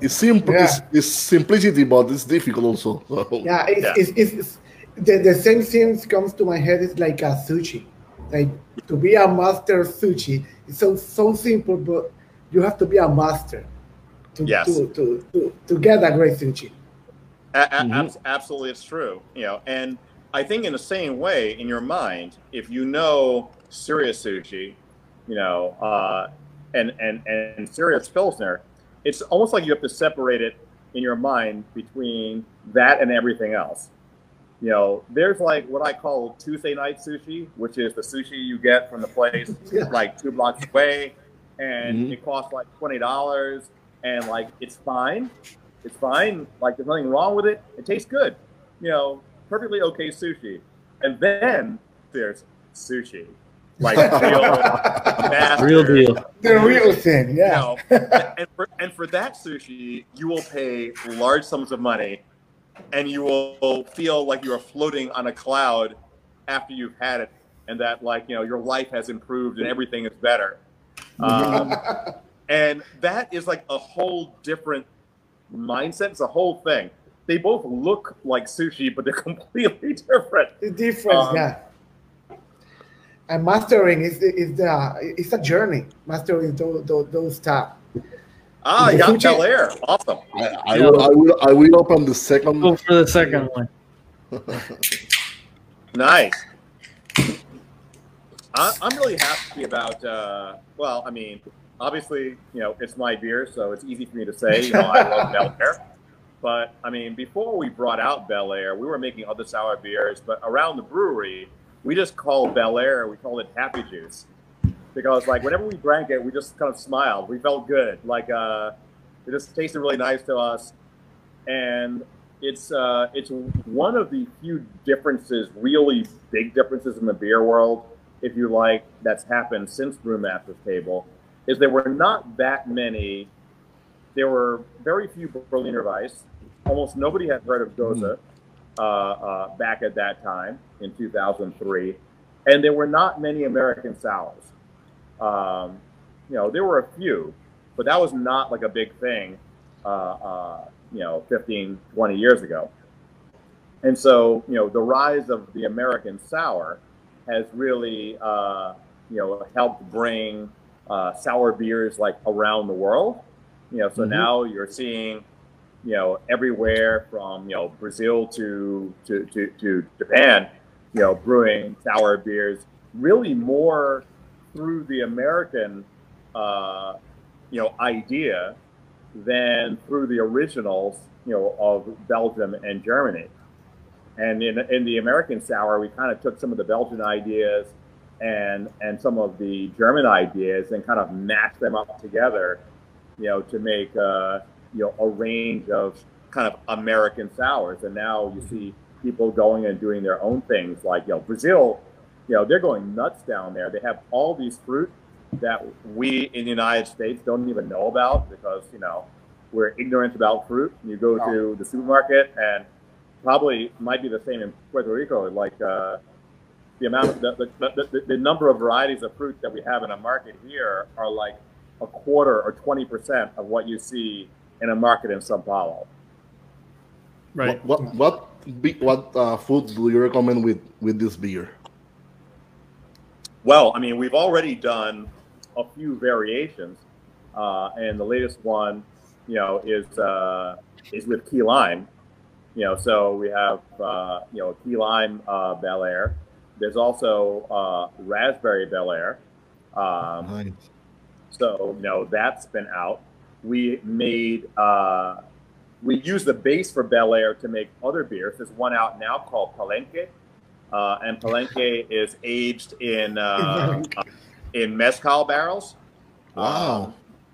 It's simple. Yeah. It's, it's simplicity, but it's difficult also. Yeah, it's, Yeah. It's, it's, it's the, the same thing comes to my head. It's like a sushi. Like to be a master sushi, it's so so simple, but you have to be a master to Yes. to, to, to, to get that great sushi. A- a- Mhm. abs- absolutely, it's true. You know, and I think in the same way, in your mind, if you know serious sushi, you know, uh, and and and serious pilsner, it's almost like you have to separate it in your mind between that and everything else. You know, there's like what I call Tuesday night sushi, which is the sushi you get from the place Yeah. like two blocks away, and Mhm. it costs like twenty dollars, and like it's fine, it's fine. Like there's nothing wrong with it. It tastes good, you know, perfectly okay sushi. And then there's sushi, like real, master, Real deal. The real thing, You yeah. know, and for and for that sushi, you will pay large sums of money, and you will feel like you are floating on a cloud after you've had it, and that like you know your life has improved and everything is better. Um, and that is like a whole different mindset. It's a whole thing. They both look like sushi, but they're completely different. The difference, Um, yeah. And mastering is is the it's a journey. Mastering those those, those stuff. Ah, you got Bel Air. Awesome. I, I, will, I will I will open the second. Go for the second one. Nice. I, I'm really happy about. Uh, well, I mean, obviously, you know, it's my beer, so it's easy for me to say. You know, I love Bel Air. But I mean, before we brought out Bel Air, we were making other sour beers. But around the brewery, we just called Bel Air. We called it Happy Juice because, like, whenever we drank it, we just kind of smiled. We felt good. Like, uh, it just tasted really nice to us, and it's uh, it's one of the few differences, really big differences in the beer world, if you like, that's happened since Brewmaster's Table, is there were not that many. There were very few Berliner Weiss. Almost nobody had heard of Gose uh, uh, back at that time in 2003, and there were not many American sours. Um, you know, there were a few, but that was not like a big thing. Uh, uh, you know, 15, 20 years ago. And so, you know, the rise of the American sour has really, uh, you know, helped bring uh, sour beers like around the world. You know, so Mhm. now you're seeing, you know, everywhere from you know Brazil to to to, to Japan, you know, brewing sour beers. Really more through the American, uh, you know, idea than through the originals, you know, of Belgium and Germany. And in, in the American sour, we kind of took some of the Belgian ideas and and some of the German ideas and kind of mashed them up together, you know, to make uh, you know a range of kind of American sours. And now you see people going and doing their own things, like you know Brazil, you know, they're going nuts down there. They have all these fruit that we in the United States don't even know about because you know we're ignorant about fruit. You go to the supermarket and probably might be the same in Puerto Rico. Like uh, the amount of the, the, the, the number of varieties of fruit that we have in a market here are like a quarter or twenty percent of what you see in a market in Sao Paulo. Right. What what what, what uh, food do you recommend with with this beer? Well, I mean, we've already done a few variations, uh, and the latest one, you know, is uh, is with key lime. You know, so we have uh, you know key lime uh, Bel Air. There's also uh, raspberry Bel Air. Um, Nice. so you know that's been out. We made uh, we use the base for Bel Air to make other beers. There's one out now called Palenque, uh, and Palenque is aged in uh, uh, in mezcal barrels. Wow. Uh,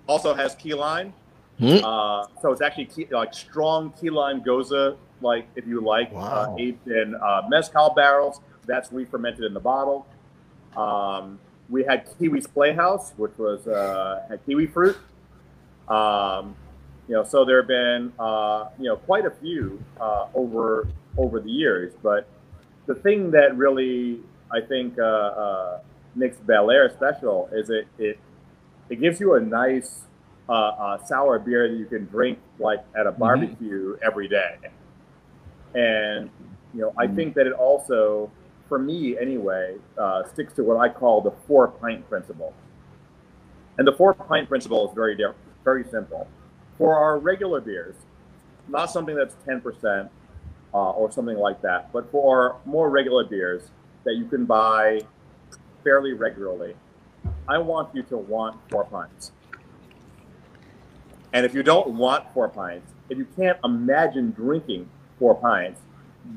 also has key lime. Hmm? Uh, so it's actually key, like strong key lime gose, like if you like, Wow. uh, aged in uh, mezcal barrels. That's re-fermented in the bottle. Um, we had Kiwi's Playhouse, which was uh, had kiwi fruit. Um, you know, so there have been uh, you know quite a few uh, over over the years. But the thing that really I think uh, uh, makes Bel Air special is it it it gives you a nice uh, uh, sour beer that you can drink like at a barbecue every day. And you know, I think that it also, for me anyway, uh, sticks to what I call the four pint principle. And the four pint principle is very different, very simple. For our regular beers, not something that's ten percent uh, or something like that, but for more regular beers that you can buy fairly regularly, I want you to want four pints. And if you don't want four pints, if you can't imagine drinking four pints,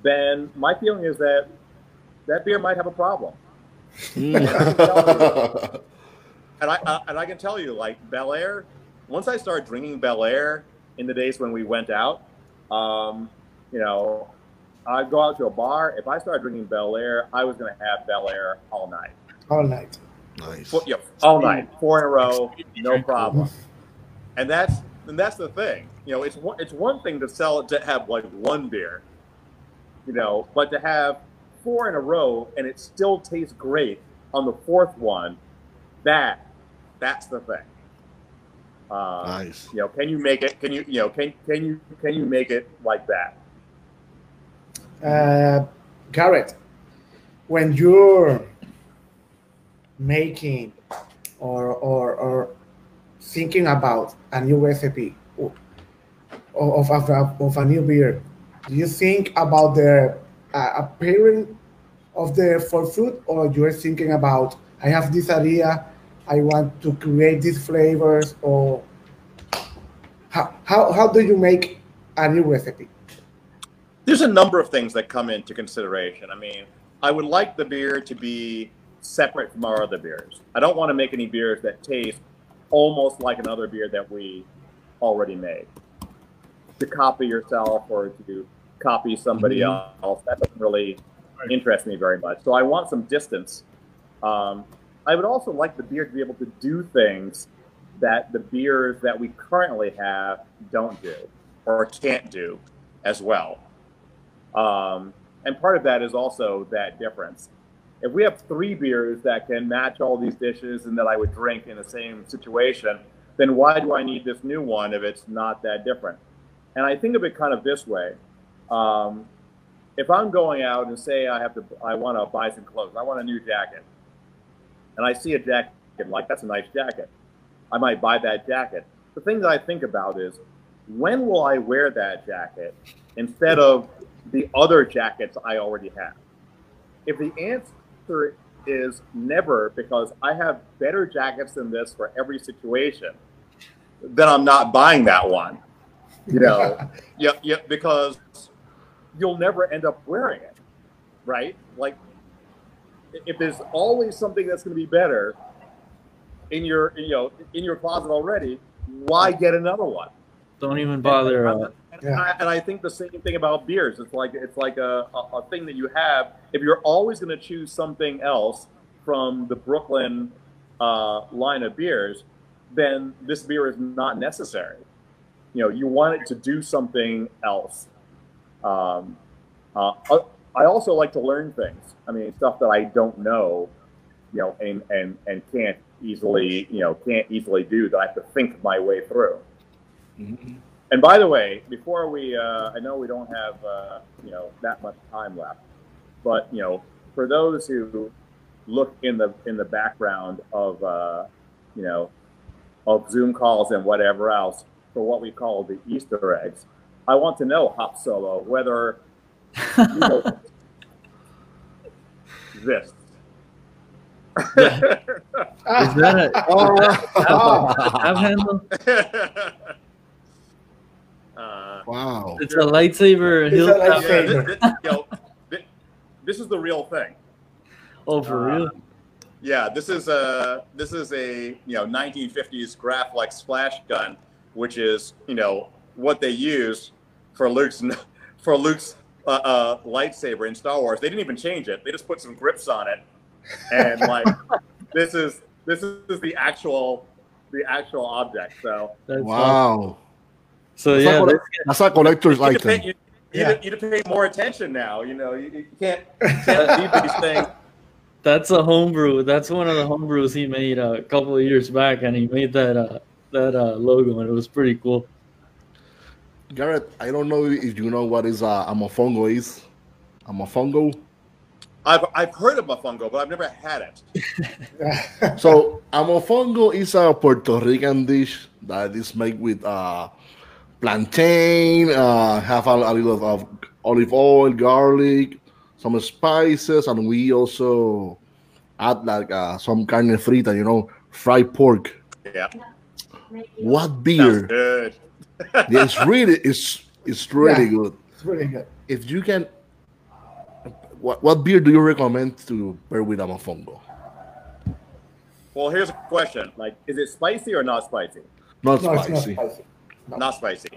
then my feeling is that that beer might have a problem. And I uh, and I can tell you, like Bel Air, once I started drinking Bel Air in the days when we went out, um, you know, I'd go out to a bar. If I started drinking Bel Air, I was going to have Bel Air all night, all night. nice. Four, yeah, all night, four in a row, no problem. And that's and that's the thing. You know, it's one it's one thing to sell it to have like one beer, you know, but to have four in a row and it still tastes great on the fourth one, that that's the thing. Uh, Nice. You know, can you make it? Can you you know can can you can you make it like that? Uh, Garrett, when you're making or, or, or thinking about a new recipe of, of, of, a, new beer, do you think about the uh, appearance of the for food or you're thinking about I have this idea, I want to create these flavors or how, how, how do you make a new recipe? There's a number of things that come into consideration. I mean, I would like the beer to be separate from our other beers. I don't want to make any beers that taste almost like another beer that we already made. To copy yourself or to copy somebody else, that doesn't really interest me very much. So I want some distance. Um, I would also like the beer to be able to do things that the beers that we currently have don't do or can't do as well. Um, and part of that is also that difference. If we have three beers that can match all these dishes and that I would drink in the same situation, then why do I need this new one if it's not that different? And I think of it kind of this way. Um, if I'm going out and say I have to, I want to buy some clothes, I want a new jacket, and I see a jacket like that's a nice jacket, I might buy that jacket. The thing that I think about is when will I wear that jacket instead of the other jackets I already have? If the answer is never because I have better jackets than this for every situation, then I'm not buying that one. You know, yeah, yeah, because you'll never end up wearing it, right? Like, if there's always something that's going to be better in your, you know, in your closet already, why get another one? Don't even bother. Uh, And, Yeah. I, and I think the same thing about beers. It's like it's like a, a, a thing that you have. If you're always going to choose something else from the Brooklyn uh, line of beers, then this beer is not necessary. You know, you want it to do something else. Um, uh, I also like to learn things. I mean, stuff that I don't know, you know, and and and can't easily, you know, can't easily do that I have to think my way through. Mhm. And by the way, before we, uh, I know we don't have, uh, you know, that much time left, but you know, for those who look in the in the background of, uh, you know, of Zoom calls and whatever else for what we call the Easter eggs, I want to know, Hop Solo, whether you know this. is that a, Oh, tab handle? uh, wow. It's a lightsaber. It's a hill light- tab. yeah, this, this, you know, this is the real thing. Oh, for Uh, real? Yeah, this is a this is a you know 1950s Graflex flash gun, which is you know what they used for Luke's for Luke's uh, uh, lightsaber in Star Wars. They didn't even change it. They just put some grips on it, and like this is this is the actual the actual object. So That's awesome. Wow. So That's yeah, like this- That's a collector's you need, to pay, item. you, Yeah. you, need to pay more attention now. You know, you, you can't, can't leave these things. that's a homebrew. That's one of the homebrews he made uh, a couple of years back, and he made that uh, that uh, logo, and it was pretty cool. Garrett, I don't know if you know what is uh, a mofongo is. A mofongo. I've, I've heard of mofongo, but I've never had it. So a mofongo is a Puerto Rican dish that is made with uh, plantain, uh, have a, a little of olive oil, garlic, some spices, and we also add like uh, some carne frita, you know, fried pork. Yeah, What sounds beer? good. Yeah, it's really it's it's really Yeah. good. it's really good. If you can, what what beer do you recommend to pair with a mofongo? Well, here's a question: like, is it spicy or not spicy? Not No, it's not spicy. Spicy. No. Not spicy.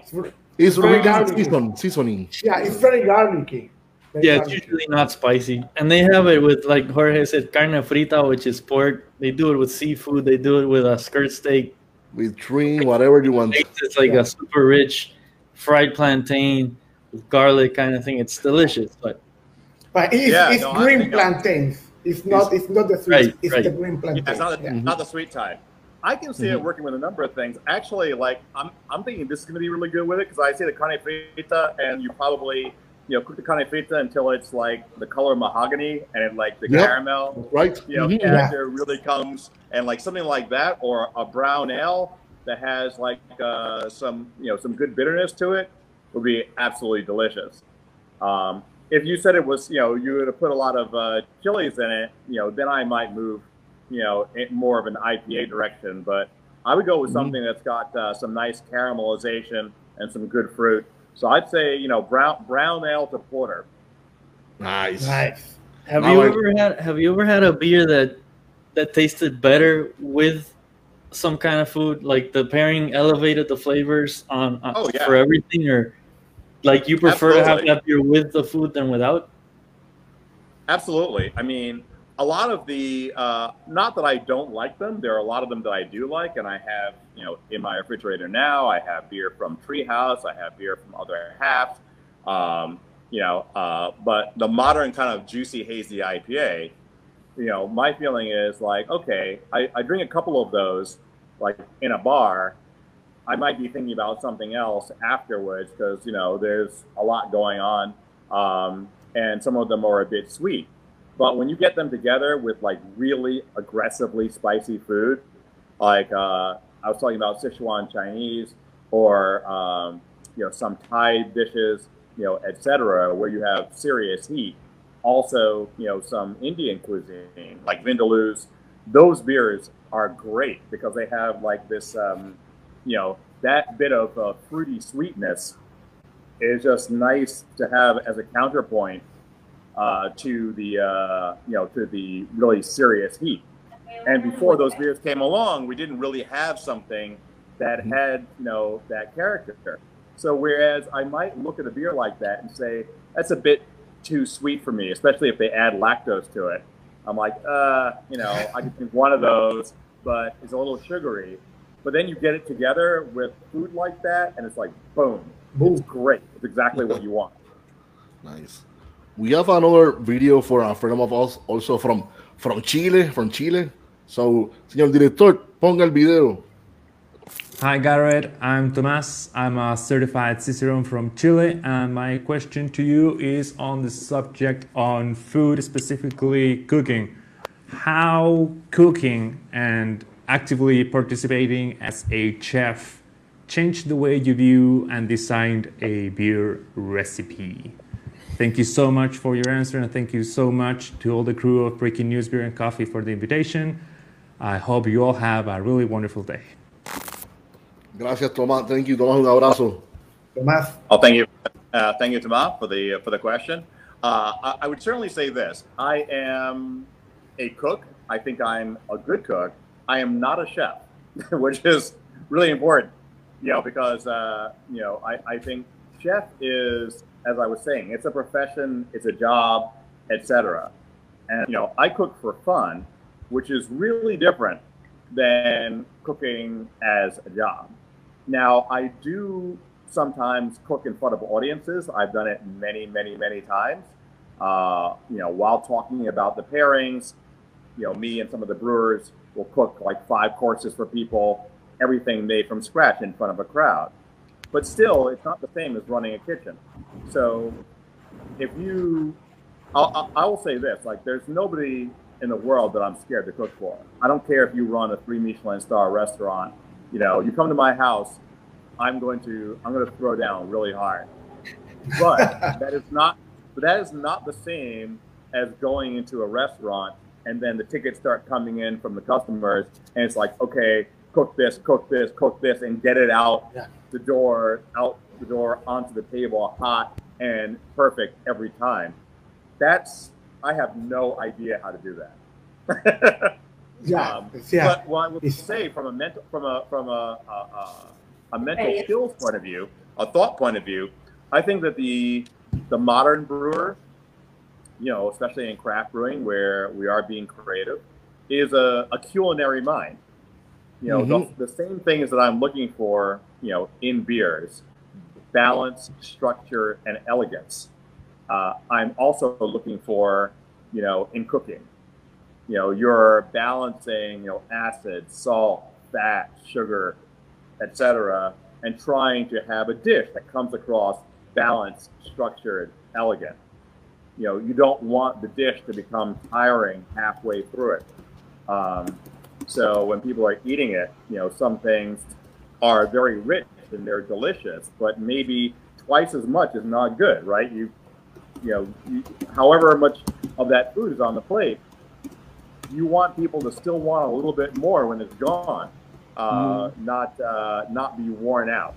It's very really garlicky. season, seasoning. yeah, it's very garlicky. Very Yeah, it's usually not spicy, and they have it with like Jorge said, carne frita, which is pork. They do it with seafood. They do it with a skirt steak. with trim, whatever you want. It's like a super rich fried plantain with garlic kind of thing. It's delicious, but But it's, Yeah, it's no, green plantains. It's not. It's not the sweet. Right, it's right. the green plantain. Yeah, it's not, Yeah. not the sweet type. I can see it working with a number of things. Actually, like I'm, I'm thinking this is going to be really good with it because I see the carne frita, and you probably, you know, cook the carne frita until it's like the color of mahogany and like the Yep. caramel, Right? you know, Mhm. character really comes, and like something like that, or a brown ale that has like uh, some, you know, some good bitterness to it, would be absolutely delicious. Um, if you said it was, you know, you would have put a lot of uh, chilies in it, you know, then I might move, you know, more of an IPA direction. But I would go with something that's got uh, some nice caramelization and some good fruit. So I'd say, you know, brown brown ale to porter. Nice. Nice. Have I you like- ever had Have you ever had a beer that that tasted better with some kind of food? Like the pairing elevated the flavors on, on Oh, yeah. for everything, or like you prefer to have that beer with the food than without? Absolutely. I mean, a lot of the, uh, not that I don't like them, there are a lot of them that I do like, and I have, you know, in my refrigerator now, I have beer from Treehouse, I have beer from other half. um, you know, uh, but the modern kind of juicy, hazy IPA, you know, my feeling is like, okay, I, I drink a couple of those, like in a bar, I might be thinking about something else afterwards because, you know, there's a lot going on. Um, and some of them are a bit sweet. But when you get them together with like really aggressively spicy food, like uh, I was talking about Sichuan Chinese or um, you know some Thai dishes, you know, etc., where you have serious heat. Also, you know, some Indian cuisine like vindaloos. Those beers are great because they have like this, um, you know, that bit of uh, fruity sweetness is just nice to have as a counterpoint uh, to the uh, you know to the really serious heat. And before those beers came along, we didn't really have something that had you know that character. So whereas I might look at a beer like that and say that's a bit too sweet for me, especially if they add lactose to it. I'm like, uh, you know, I could drink one of those, but it's a little sugary. But then you get it together with food like that, and it's like, boom, it's great. It's exactly what you want. Nice. We have another video for a friend of us, also from from Chile, from Chile. So, señor director, ponga el video. Hi Garrett, I'm Tomas. I'm a certified Cicerone from Chile, and my question to you is on the subject on food, specifically cooking. How cooking and actively participating as a chef changed the way you view and designed a beer recipe? Thank you so much for your answer, and thank you so much to all the crew of Breaking News Beer and Coffee for the invitation. I hope you all have a really wonderful day. Gracias, Tomás. Thank you, Tomás. Un abrazo. Tomás, Oh, thank you, uh, thank you, Tomas, for the for the question. Uh, I, I would certainly say this: I am a cook. I think I'm a good cook. I am not a chef, which is really important, you know, because uh, you know I, I think chef is, as I was saying, it's a profession, it's a job, etc. And you know, I cook for fun, which is really different than cooking as a job. Now, I do sometimes cook in front of audiences. I've done it many, many, many times. Uh, you know, while talking about the pairings, you know, me and some of the brewers will cook like five courses for people, everything made from scratch in front of a crowd. But still, it's not the same as running a kitchen. So, if you, I'll, I'll- say this: like, there's nobody in the world that I'm scared to cook for. I don't care if you run a three Michelin star restaurant. You know, you come to my house, I'm going to I'm going to throw down really hard. But that is not but that is not the same as going into a restaurant and then the tickets start coming in from the customers and it's like, okay, cook this, cook this, cook this, and get it out Yeah. the door, out the door onto the table hot and perfect every time. That's I have no idea how to do that. yeah, Um, yeah. But what I would It's- say from a mental from a from a a, a, a mental skills point of view, a thought point of view, I think that the the modern brewer, you know, especially in craft brewing where we are being creative, is a, a culinary mind. You know, Mhm. the, the same things that I'm looking for, you know, in beers, balance, structure, and elegance. uh, I'm also looking for, you know, in cooking. You know, you're balancing, you know, acid, salt, fat, sugar, etc., and trying to have a dish that comes across balanced, structured, elegant. You know, you don't want the dish to become tiring halfway through it. Um, so when people are eating it, you know, some things are very rich and they're delicious, but maybe twice as much is not good, right? You, you know, you, however much of that food is on the plate, you want people to still want a little bit more when it's gone, uh, mm. not uh, not be worn out.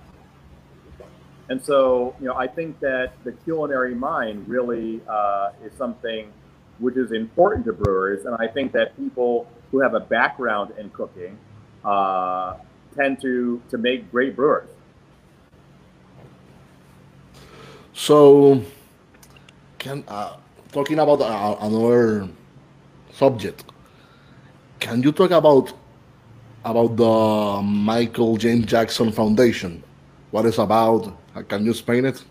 And so, you know, I think that the culinary mind really uh, is something which is important to brewers, and I think that people who have a background in cooking uh, tend to to make great brewers. So, can uh, talking about uh, another subject, can you talk about about the Michael James Jackson Foundation? What it's about? Can you explain it?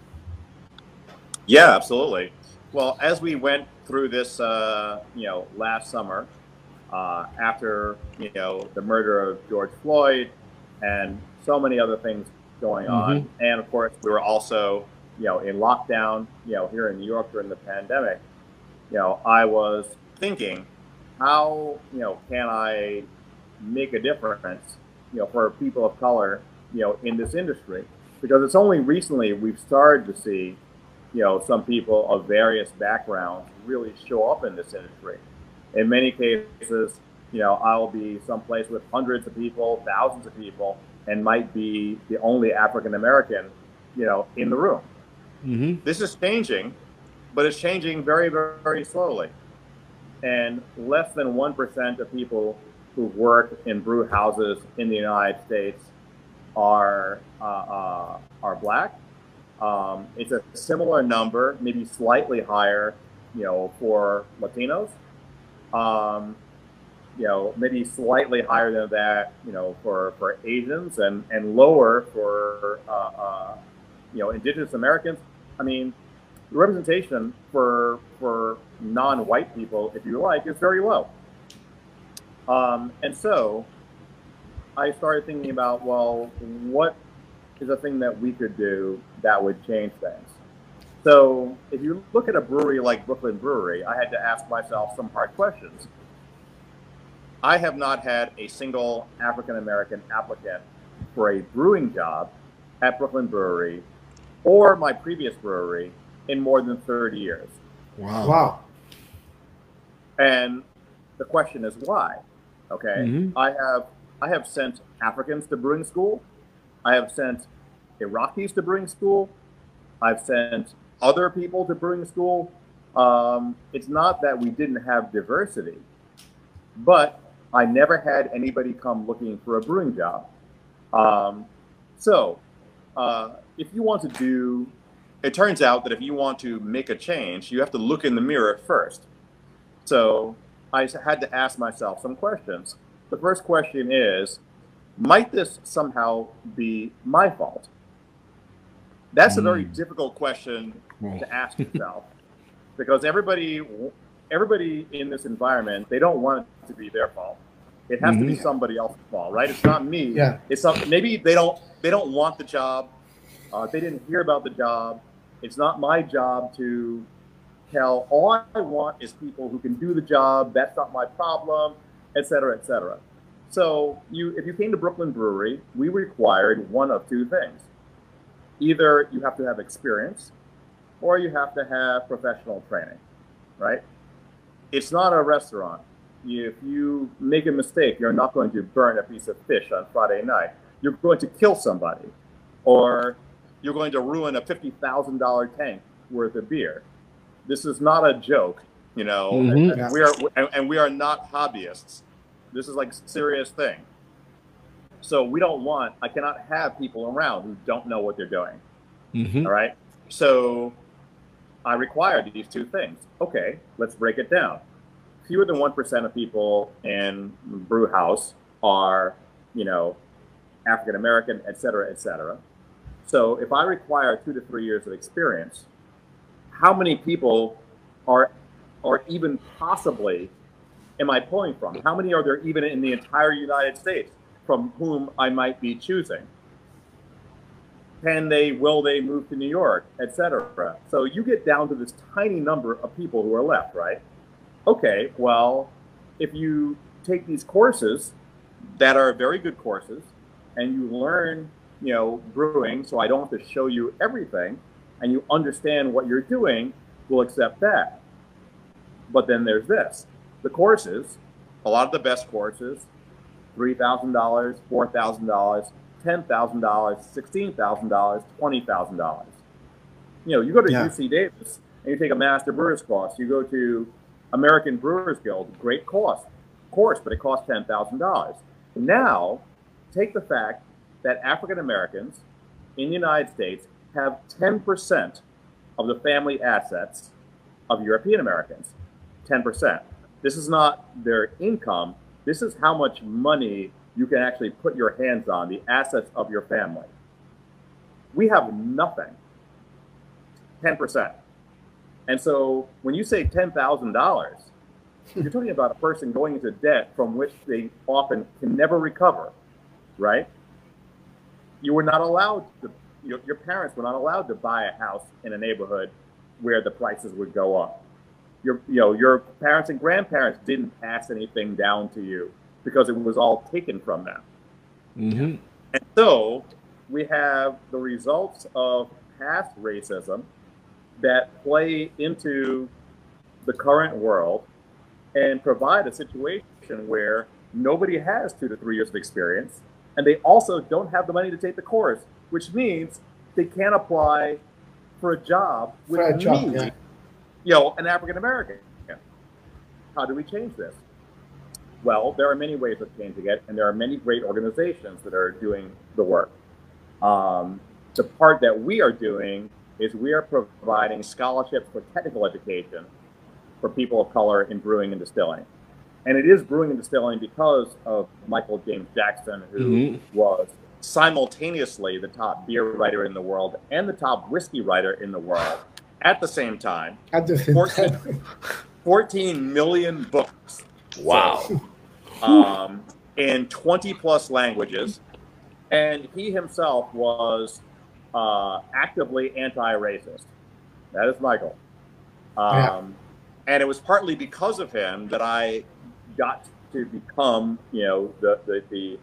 Yeah, absolutely. Well, as we went through this, uh, you know, last summer, uh, after you know the murder of George Floyd and so many other things going on, mm-hmm. and of course we were also you know, in lockdown, you know, here in New York during the pandemic, you know, I was thinking, how, you know, can I make a difference, you know, for people of color, you know, in this industry? Because it's only recently we've started to see, you know, some people of various backgrounds really show up in this industry. In many cases, you know, I'll be someplace with hundreds of people, thousands of people, and might be the only African American, you know, in the room. Mm-hmm. This is changing, but it's changing very, very, very slowly. And less than 1% of people who work in brew houses in the United States are, uh, uh, are black. Um, it's a similar number, maybe slightly higher, you know, for Latinos. Um, you know, maybe slightly higher than that, you know, for, for Asians and, and lower for, uh, uh you know, indigenous Americans I mean, the representation for for non-white people, if you like, is very low. Um, and so I started thinking about, well, what is a thing that we could do that would change things? So if you look at a brewery like Brooklyn Brewery, I had to ask myself some hard questions. I have not had a single African American applicant for a brewing job at Brooklyn Brewery or my previous brewery in more than 30 years. Wow. Wow. And the question is why? Okay. Mm-hmm. I have I have sent Africans to brewing school. I have sent Iraqis to brewing school. I've sent other people to brewing school. Um, it's not that we didn't have diversity, but I never had anybody come looking for a brewing job. Um, so uh, if you want to do, it turns out that if you want to make a change, you have to look in the mirror first. So I had to ask myself some questions. The first question is, might this somehow be my fault? That's mm. a very hmm. difficult question to ask yourself because everybody everybody in this environment, they don't want it to be their fault. It has mm-hmm. to be mm-hmm. somebody else's fault, right? It's not me. Yeah. It's some, maybe they don't they don't want the job. Uh, they didn't hear about the job. It's not my job to tell. All I want is people who can do the job. That's not my problem, et cetera, et cetera. So you, if you came to Brooklyn Brewery, we required one of two things. Either you have to have experience, or you have to have professional training, right? It's not a restaurant. If you make a mistake, you're not going to burn a piece of fish on Friday night. You're going to kill somebody, or you're going to ruin a $50,000 tank worth of beer. This is not a joke, you know. Mm-hmm. And, we are and, and we are not hobbyists. This is like a serious thing. So we don't want. I cannot have people around who don't know what they're doing. Mm-hmm. All right. So I required these two things. Okay, let's break it down. Fewer than one percent of people in brew house are, you know, African American, et cetera, et cetera. So if I require two to three years of experience, how many people are are even possibly am I pulling from? How many are there even in the entire United States from whom I might be choosing? Can they, will they move to New York, etc. So you get down to this tiny number of people who are left, right? Okay, well, if you take these courses that are very good courses and you learn, you know, brewing, so I don't have to show you everything, and you understand what you're doing, we'll accept that. But then there's this the courses, a lot of the best courses, $3,000, $4,000, $10,000, $16,000, $20,000. You know, you go to Yeah. UC Davis and you take a master brewer's course. You go to American Brewers Guild, great course, of course, but it costs $10,000. Now, take the fact that African Americans in the United States have 10% of the family assets of European Americans. 10%. This is not their income. This is how much money you can actually put your hands on, the assets of your family. We have nothing. 10%. And so when you say $10,000, you're talking about a person going into debt from which they often can never recover, right? You were not allowed to, your, your parents were not allowed to buy a house in a neighborhood where the prices would go up. Your, you know, your parents and grandparents didn't pass anything down to you because it was all taken from them. Mm-hmm. And so we have the results of past racism that play into the current world and provide a situation where nobody has two to three years of experience and they also don't have the money to take the course, which means they can't apply for a job with For a job, me, yeah. You know, an African American. How do we change this? Well, there are many ways of changing it, and there are many great organizations that are doing the work. Um, the part that we are doing is we are providing scholarships for technical education for people of color in brewing and distilling. And it is brewing and distilling because of Michael James Jackson, who Mhm. was simultaneously the top beer writer in the world and the top whiskey writer in the world at the same time. At the same 14, time. 14 million books Wow. um, in 20 plus languages. And he himself was uh, actively anti racist. That is Michael. Um, Yeah. And it was partly because of him that I got to become, you know, the, the, the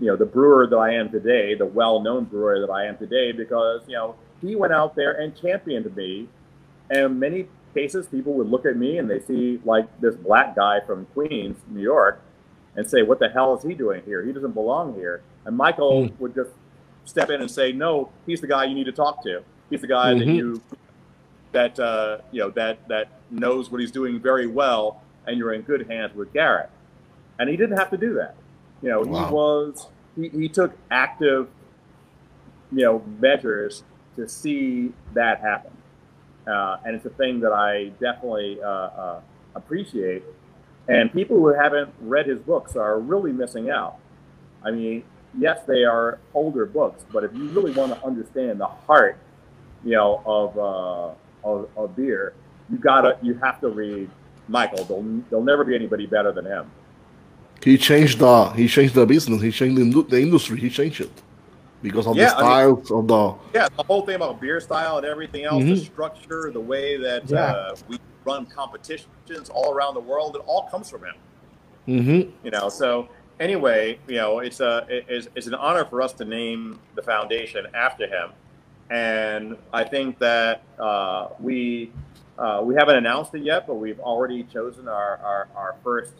you know the brewer that I am today, the well-known brewer that I am today, because you know he went out there and championed me. And many cases, people would look at me and they see like this black guy from Queens, New York, and say, "What the hell is he doing here? He doesn't belong here." And Michael Hmm. would just step in and say, "No, he's the guy you need to talk to. He's the guy that Mhm. you that uh, you know that that knows what he's doing very well, and you're in good hands with Garrett." And he didn't have to do that. You know, Wow. he was he, he took active, you know, measures to see that happen, uh, and it's a thing that I definitely uh, uh, appreciate. And people who haven't read his books are really missing out. I mean, yes, they are older books, but if you really want to understand the heart, you know, of uh, of, of beer, you gotta you have to read Michael. There'll, there'll never be anybody better than him. He changed the he changed the business. He changed the, the industry. He changed it because of Yeah, the I mean- styles of the. Yeah, the whole thing about beer style and everything else, the structure, the way that Yeah. uh, we run competitions all around the world, it all comes from him. Mm-hmm. You know, so anyway, you know, it's a it's, it's an honor for us to name the foundation after him, and I think that uh, we uh, we haven't announced it yet, but we've already chosen our our, our first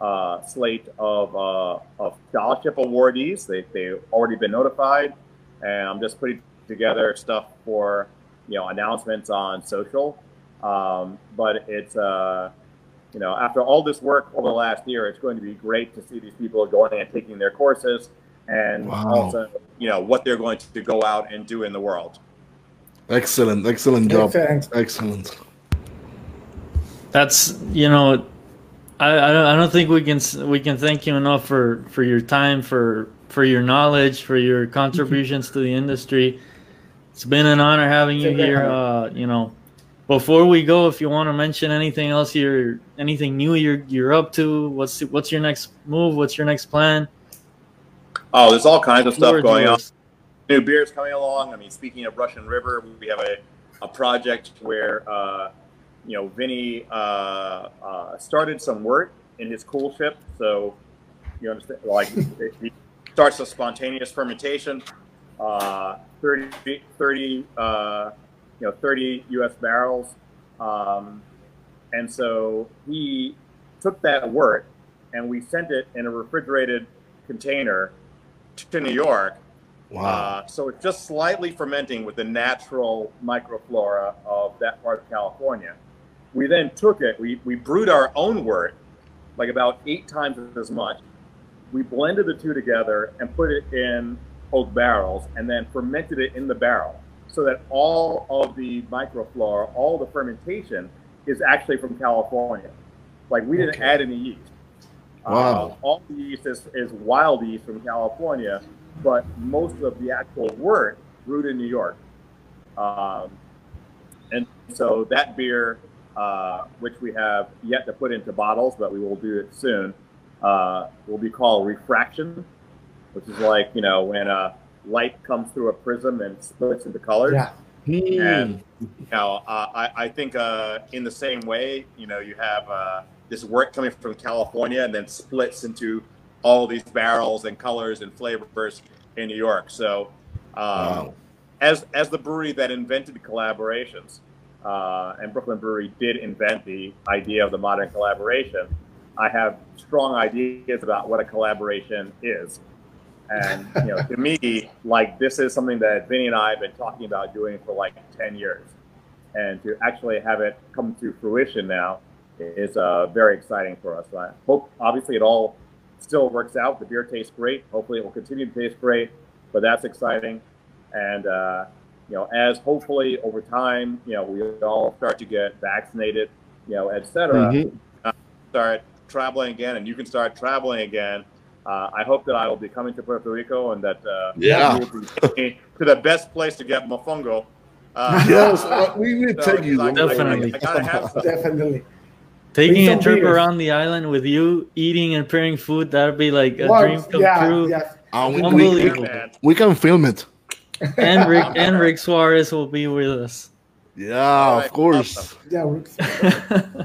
uh, slate of uh, of scholarship awardees. They they've already been notified, and I'm just putting together stuff for you know announcements on social. Um, but it's uh, you know, after all this work over the last year, it's going to be great to see these people going and taking their courses and Wow. also, you know, what they're going to go out and do in the world. Excellent, excellent job. Excellent. Excellent. That's you know, I I don't, I don't think we can we can thank you enough for for your time for for your knowledge for your contributions to the industry. It's been an honor having you here. here. Uh, you know, before we go, if you want to mention anything else, you're anything new you're you're up to. What's what's your next move? What's your next plan? Oh, there's all kinds of stuff Floor is going on. New beers coming along. I mean, speaking of Russian River, we have a, a project where uh, you know Vinnie uh, uh, started some work in his coolship. So you understand, like he starts a spontaneous fermentation, uh, 30, 30 uh, you know, 30 U.S. barrels, um, and so he took that wort and we sent it in a refrigerated container to New York. Wow. Uh, so it's just slightly fermenting with the natural microflora of that part of California. We then took it, we, we brewed our own wort, like about eight times as much. We blended the two together and put it in oak barrels and then fermented it in the barrel so that all of the microflora, all the fermentation is actually from California. Like we didn't Okay. add any yeast. Wow. Uh, all the yeast is, is wild yeast from California, but most of the actual wort brewed in New York. Um, and so that beer, uh, which we have yet to put into bottles, but we will do it soon, uh, will be called Refraction, which is like, you know, when uh, light comes through a prism and splits into colors. Yeah. Hmm. And you know, uh, I, I think uh, in the same way, you know, you have uh, this work coming from California and then splits into all these barrels and colors and flavors in New York. So, um, Wow. as as the brewery that invented collaborations, uh, and Brooklyn Brewery did invent the idea of the modern collaboration, I have strong ideas about what a collaboration is. And you know, to me, like this is something that Vinnie and I have been talking about doing for like ten years, and to actually have it come to fruition now is uh, very exciting for us. So I hope, obviously, it all still works out. The beer tastes great. Hopefully, it will continue to taste great. But that's exciting, and uh, you know, as hopefully over time, you know, we all start to get vaccinated, you know, et cetera, Mhm. start traveling again, and you can start traveling again. Uh, I hope that I will be coming to Puerto Rico and that uh, Yeah. you will be taking to the best place to get mofongo. Uh, Yes, uh, we will so take you. I- I- Definitely. I, gotta have some. Definitely. Taking a trip beers. around the island with you, eating and preparing food, that'd be like a Wow, dream come yeah, true. yes. Uh, we, we, Unbelievable. Man. we can film it. And Rick and Rick Suarez will be with us. Yeah, Alright, of course. Yeah, we-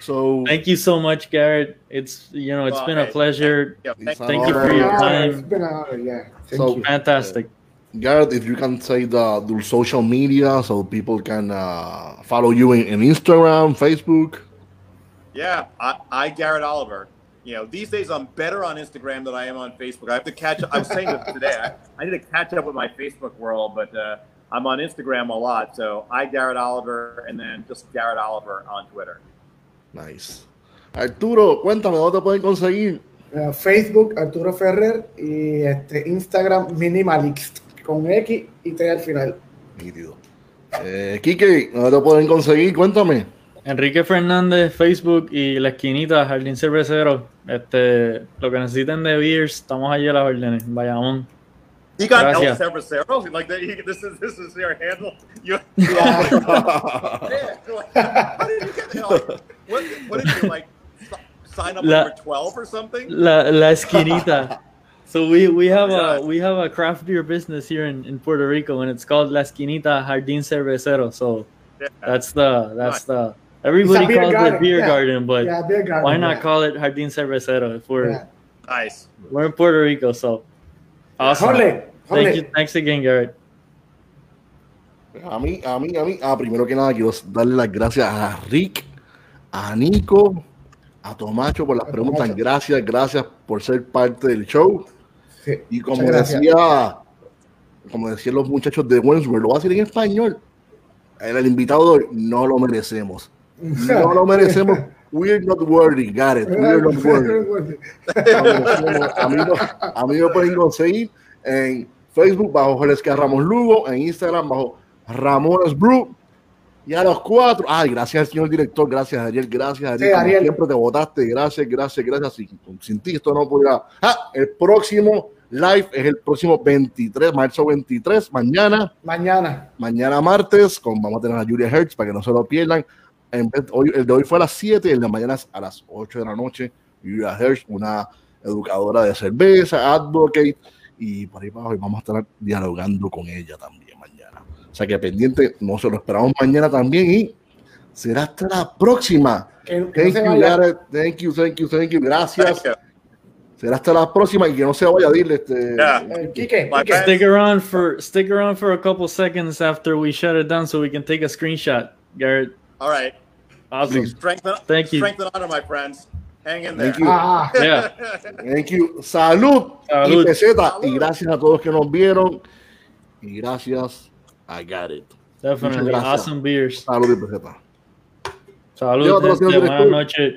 So Thank you so much, Garrett. It's you know it's Well, been a hey, pleasure. Yeah, thank, Thank you honor. for your time. It's been an honor, yeah. Thank So- you. Fantastic. Garrett, if you can say the, the social media so people can uh, follow you in, in Instagram, Facebook. Yeah, I, I Garrett Oliver. You know, these days I'm better on Instagram than I am on Facebook. I have to catch up. I was saying this today. I, I need to catch up with my Facebook world, but uh, I'm on Instagram a lot. So I Garrett Oliver, and then just Garrett Oliver on Twitter. Nice. Arturo, cuéntame, ¿dónde te pueden conseguir? Eh, Facebook, Arturo Ferrer, y este, Instagram, Minimalist, con X y T al final. Nítido. Eh, Kike, ¿dónde te pueden conseguir? Cuéntame. Enrique Fernández, Facebook y la esquinita, Jardín Cervecero. Este, lo que necesiten de beers, estamos allí a las órdenes. Bayamón. You got El Gracias. Cerveceros? Like that? You, this is this is your handle. You, you yeah. How did you get that? Like, what, what did you like? Sign up La- number twelve or something? La, la esquinita. So we, we have Yeah. a we have a craft beer business here in, in Puerto Rico and it's called La Esquinita Jardín Cervecero. So Yeah. that's the that's the everybody beer calls garden, it beer yeah. garden, but yeah, beer garden, why not yeah. call it Jardín Cervecero if we're Yeah. Nice. we're in Puerto Rico, so awesome. Jole, Thank jole. you. Thanks again, Garrett. A mí, a mí, a mí. Ah, primero que nada, quiero darle las gracias a Rick, a Nico, a Tomacho por las A preguntas. Tomacho. Gracias, gracias por ser parte del show. Sí, Y como decía, como decían los muchachos de Wentworth, lo voy a decir en español. El, el invitado de hoy, no lo merecemos. No lo merecemos. We're not worthy, got it. We're not worthy. A mí, no- a mí me pueden conseguir en Facebook bajo Jorge Ramos Lugo, en Instagram bajo Ramones Brew. Y a los cuatro, ay, gracias señor director, gracias Ariel, gracias Ariel, Sí, como Ariel. siempre te votaste, gracias, gracias, gracias. Sin, sin ti esto no podría. Ah, el próximo live es el próximo 23, marzo 23, mañana, Mañana. mañana martes, con, vamos a tener a Julia Hertz para que no se lo pierdan. En vez- hoy, el de hoy fue a las 7 y el de mañana es a las 8 de la noche. Julia Hertz, una educadora de cerveza, advocate, y por ahí para abajo y vamos a estar dialogando con ella también mañana. O sea que pendiente, no se lo esperamos mañana también y será hasta la próxima. Que, que no Thank se you. Gareth. Thank you, thank you, thank you. Gracias. You. Será hasta la próxima y que no se vaya a dile este. Yeah. Eh, Quique, bad. Stick around for stick around for a couple seconds after we shut it down so we can take a screenshot. Garrett, All right. Awesome. Strength and, Thank you. strength and honor, my friends. Hang in there. Thank you. Ah, ah. Yeah. Thank you. Salud, Salud. y peseta. Salud. Y gracias a todos que nos vieron. Y gracias. I got it. Definitely awesome beers. Salud y peseta. Salud, Yo, otro Buenas noches.